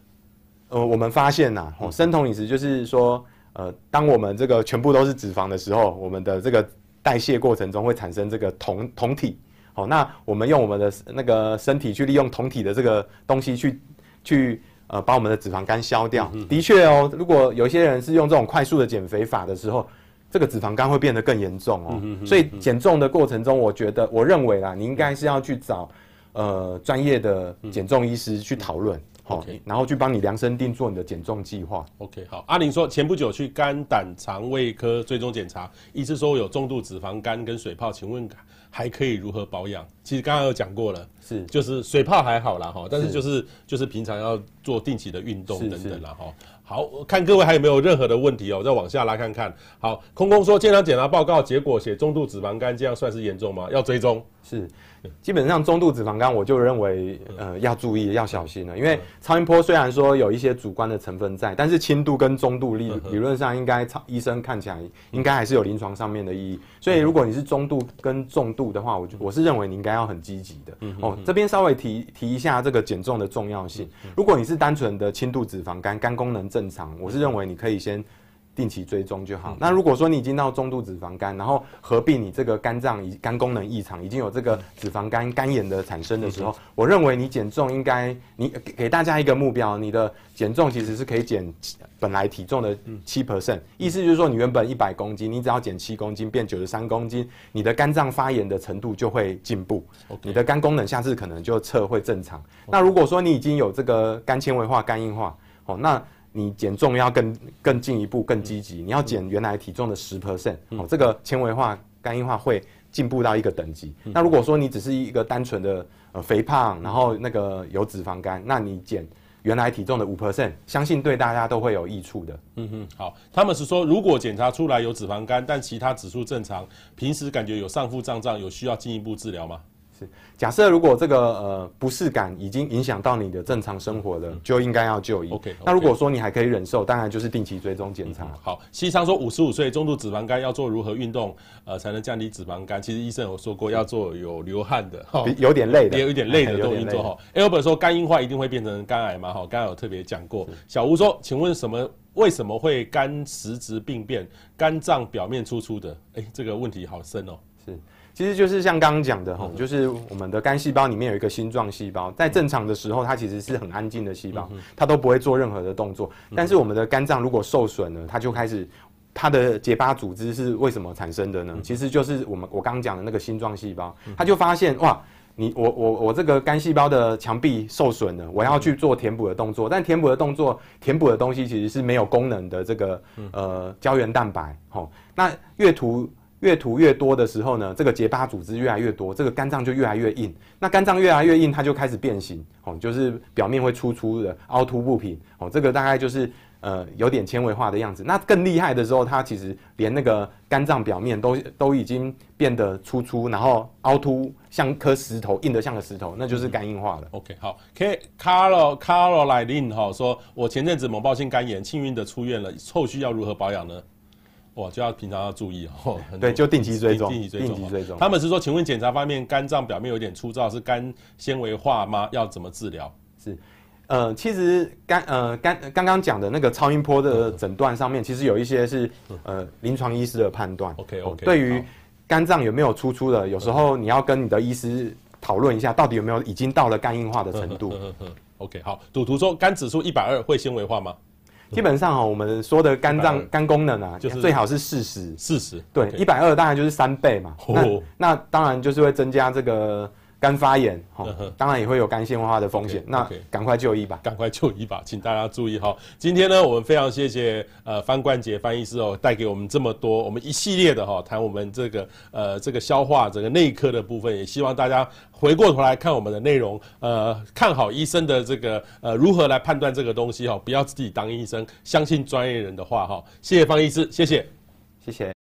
呃，我们发现呐、啊，哦，生酮饮食就是说，呃，当我们这个全部都是脂肪的时候，我们的这个代谢过程中会产生这个酮酮体，好，那我们用我们的那个身体去利用酮体的这个东西去去呃把我们的脂肪肝消掉。的确哦，如果有些人是用这种快速的减肥法的时候，这个脂肪肝会变得更严重哦。所以减重的过程中，我觉得我认为啦，你应该是要去找呃专业的减重医师去讨论。OK，然后去帮你量身定做你的减重计划。OK，好。阿玲说，前不久去肝胆肠胃科追踪检查，医师说我有重度脂肪肝跟水泡，请问还可以如何保养？其实刚刚有讲过了，是就是水泡还好啦哈，但是就是是就是平常要做定期的运动等等啦哈。好，看各位还有没有任何的问题哦，再往下拉看看。好，空空说健康检查报告结果写中度脂肪肝，这样算是严重吗？要追踪是。基本上中度脂肪肝，我就认为呃要注意要小心了，因为超音波虽然说有一些主观的成分在，但是轻度跟中度理理论上应该超医生看起来应该还是有临床上面的意义。所以如果你是中度跟重度的话，我就我是认为你应该该要很积极的。嗯、哦，这边稍微提提一下这个减重的重要性。如果你是单纯的轻度脂肪肝，肝功能正常，我是认为你可以先。定期追踪就好。那如果说你已经到中度脂肪肝，然后合并你这个肝脏以肝功能异常，已经有这个脂肪肝肝炎的产生的时候，我认为你减重应该你给大家一个目标，你的减重其实是可以减本来体重的七 percent，意思就是说你原本一百公斤，你只要减七公斤变九十三公斤，你的肝脏发炎的程度就会进步，你的肝功能下次可能就测会正常。那如果说你已经有这个肝纤维化、肝硬化，哦，那你减重要更更进一步更积极，你要减原来体重的十 percent 哦，这个纤维化、肝硬化会进步到一个等级。那如果说你只是一个单纯的呃肥胖，然后那个有脂肪肝，那你减原来体重的五 percent，相信对大家都会有益处的。嗯哼，好，他们是说如果检查出来有脂肪肝，但其他指数正常，平时感觉有上腹胀胀，有需要进一步治疗吗？假设如果这个呃不适感已经影响到你的正常生活了，嗯、就应该要就医。OK，那如果说你还可以忍受，当然就是定期追踪检查。嗯、好，西昌说五十五岁中度脂肪肝要做如何运动呃才能降低脂肪肝？其实医生有说过要做有流汗的，哈，有点累的，也有一点累的动作做哈。Albert 说肝硬化一定会变成肝癌吗？哈，刚刚有特别讲过。小吴说，请问什么为什么会肝实质病变，肝脏表面粗粗的？哎、欸，这个问题好深哦。是。其实就是像刚刚讲的哈，就是我们的肝细胞里面有一个星状细胞，在正常的时候，它其实是很安静的细胞，它都不会做任何的动作。但是我们的肝脏如果受损了，它就开始，它的结疤组织是为什么产生的呢？其实就是我们我刚刚讲的那个星状细胞，它就发现哇，你我我我这个肝细胞的墙壁受损了，我要去做填补的动作，但填补的动作，填补的东西其实是没有功能的，这个呃胶原蛋白，吼，那越涂。越涂越多的时候呢，这个结疤组织越来越多，这个肝脏就越来越硬。那肝脏越来越硬，它就开始变形，哦，就是表面会粗粗的、凹凸不平，哦，这个大概就是呃有点纤维化的样子。那更厉害的时候，它其实连那个肝脏表面都都已经变得粗粗，然后凹凸像颗石头，硬得像个石头，那就是肝硬化了。OK，好，K，Carol Caroline 哈说，我前阵子某爆性肝炎，幸运的出院了，后续要如何保养呢？哇，就要平常要注意哦。<laughs> 对，就定期追踪，定期追踪，定期追踪。他们是说，请问检查方面，肝脏表面有点粗糙，是肝纤维化吗？要怎么治疗？是，呃，其实肝呃肝刚刚讲的那个超音波的诊断上面，其实有一些是呃临床医师的判断。OK OK。对于肝脏有没有粗粗的，有时候你要跟你的医师讨论一下，到底有没有已经到了肝硬化的程度。OK，好。赌徒说，肝指数一百二会纤维化吗？基本上哈，我们说的肝脏肝功能啊，就是最好是四十，四十，对，一百二当然就是三倍嘛。那那当然就是会增加这个。肝发炎，哈，当然也会有肝纤维化的风险。Okay, okay. 那赶快就医吧，赶快就医吧，请大家注意哈。今天呢，我们非常谢谢呃方冠杰范医师哦，带给我们这么多，我们一系列的哈谈我们这个呃这个消化整个内科的部分，也希望大家回过头来看我们的内容，呃，看好医生的这个呃如何来判断这个东西哈，不要自己当医生，相信专业人的话哈。谢谢方医师，谢谢，谢谢。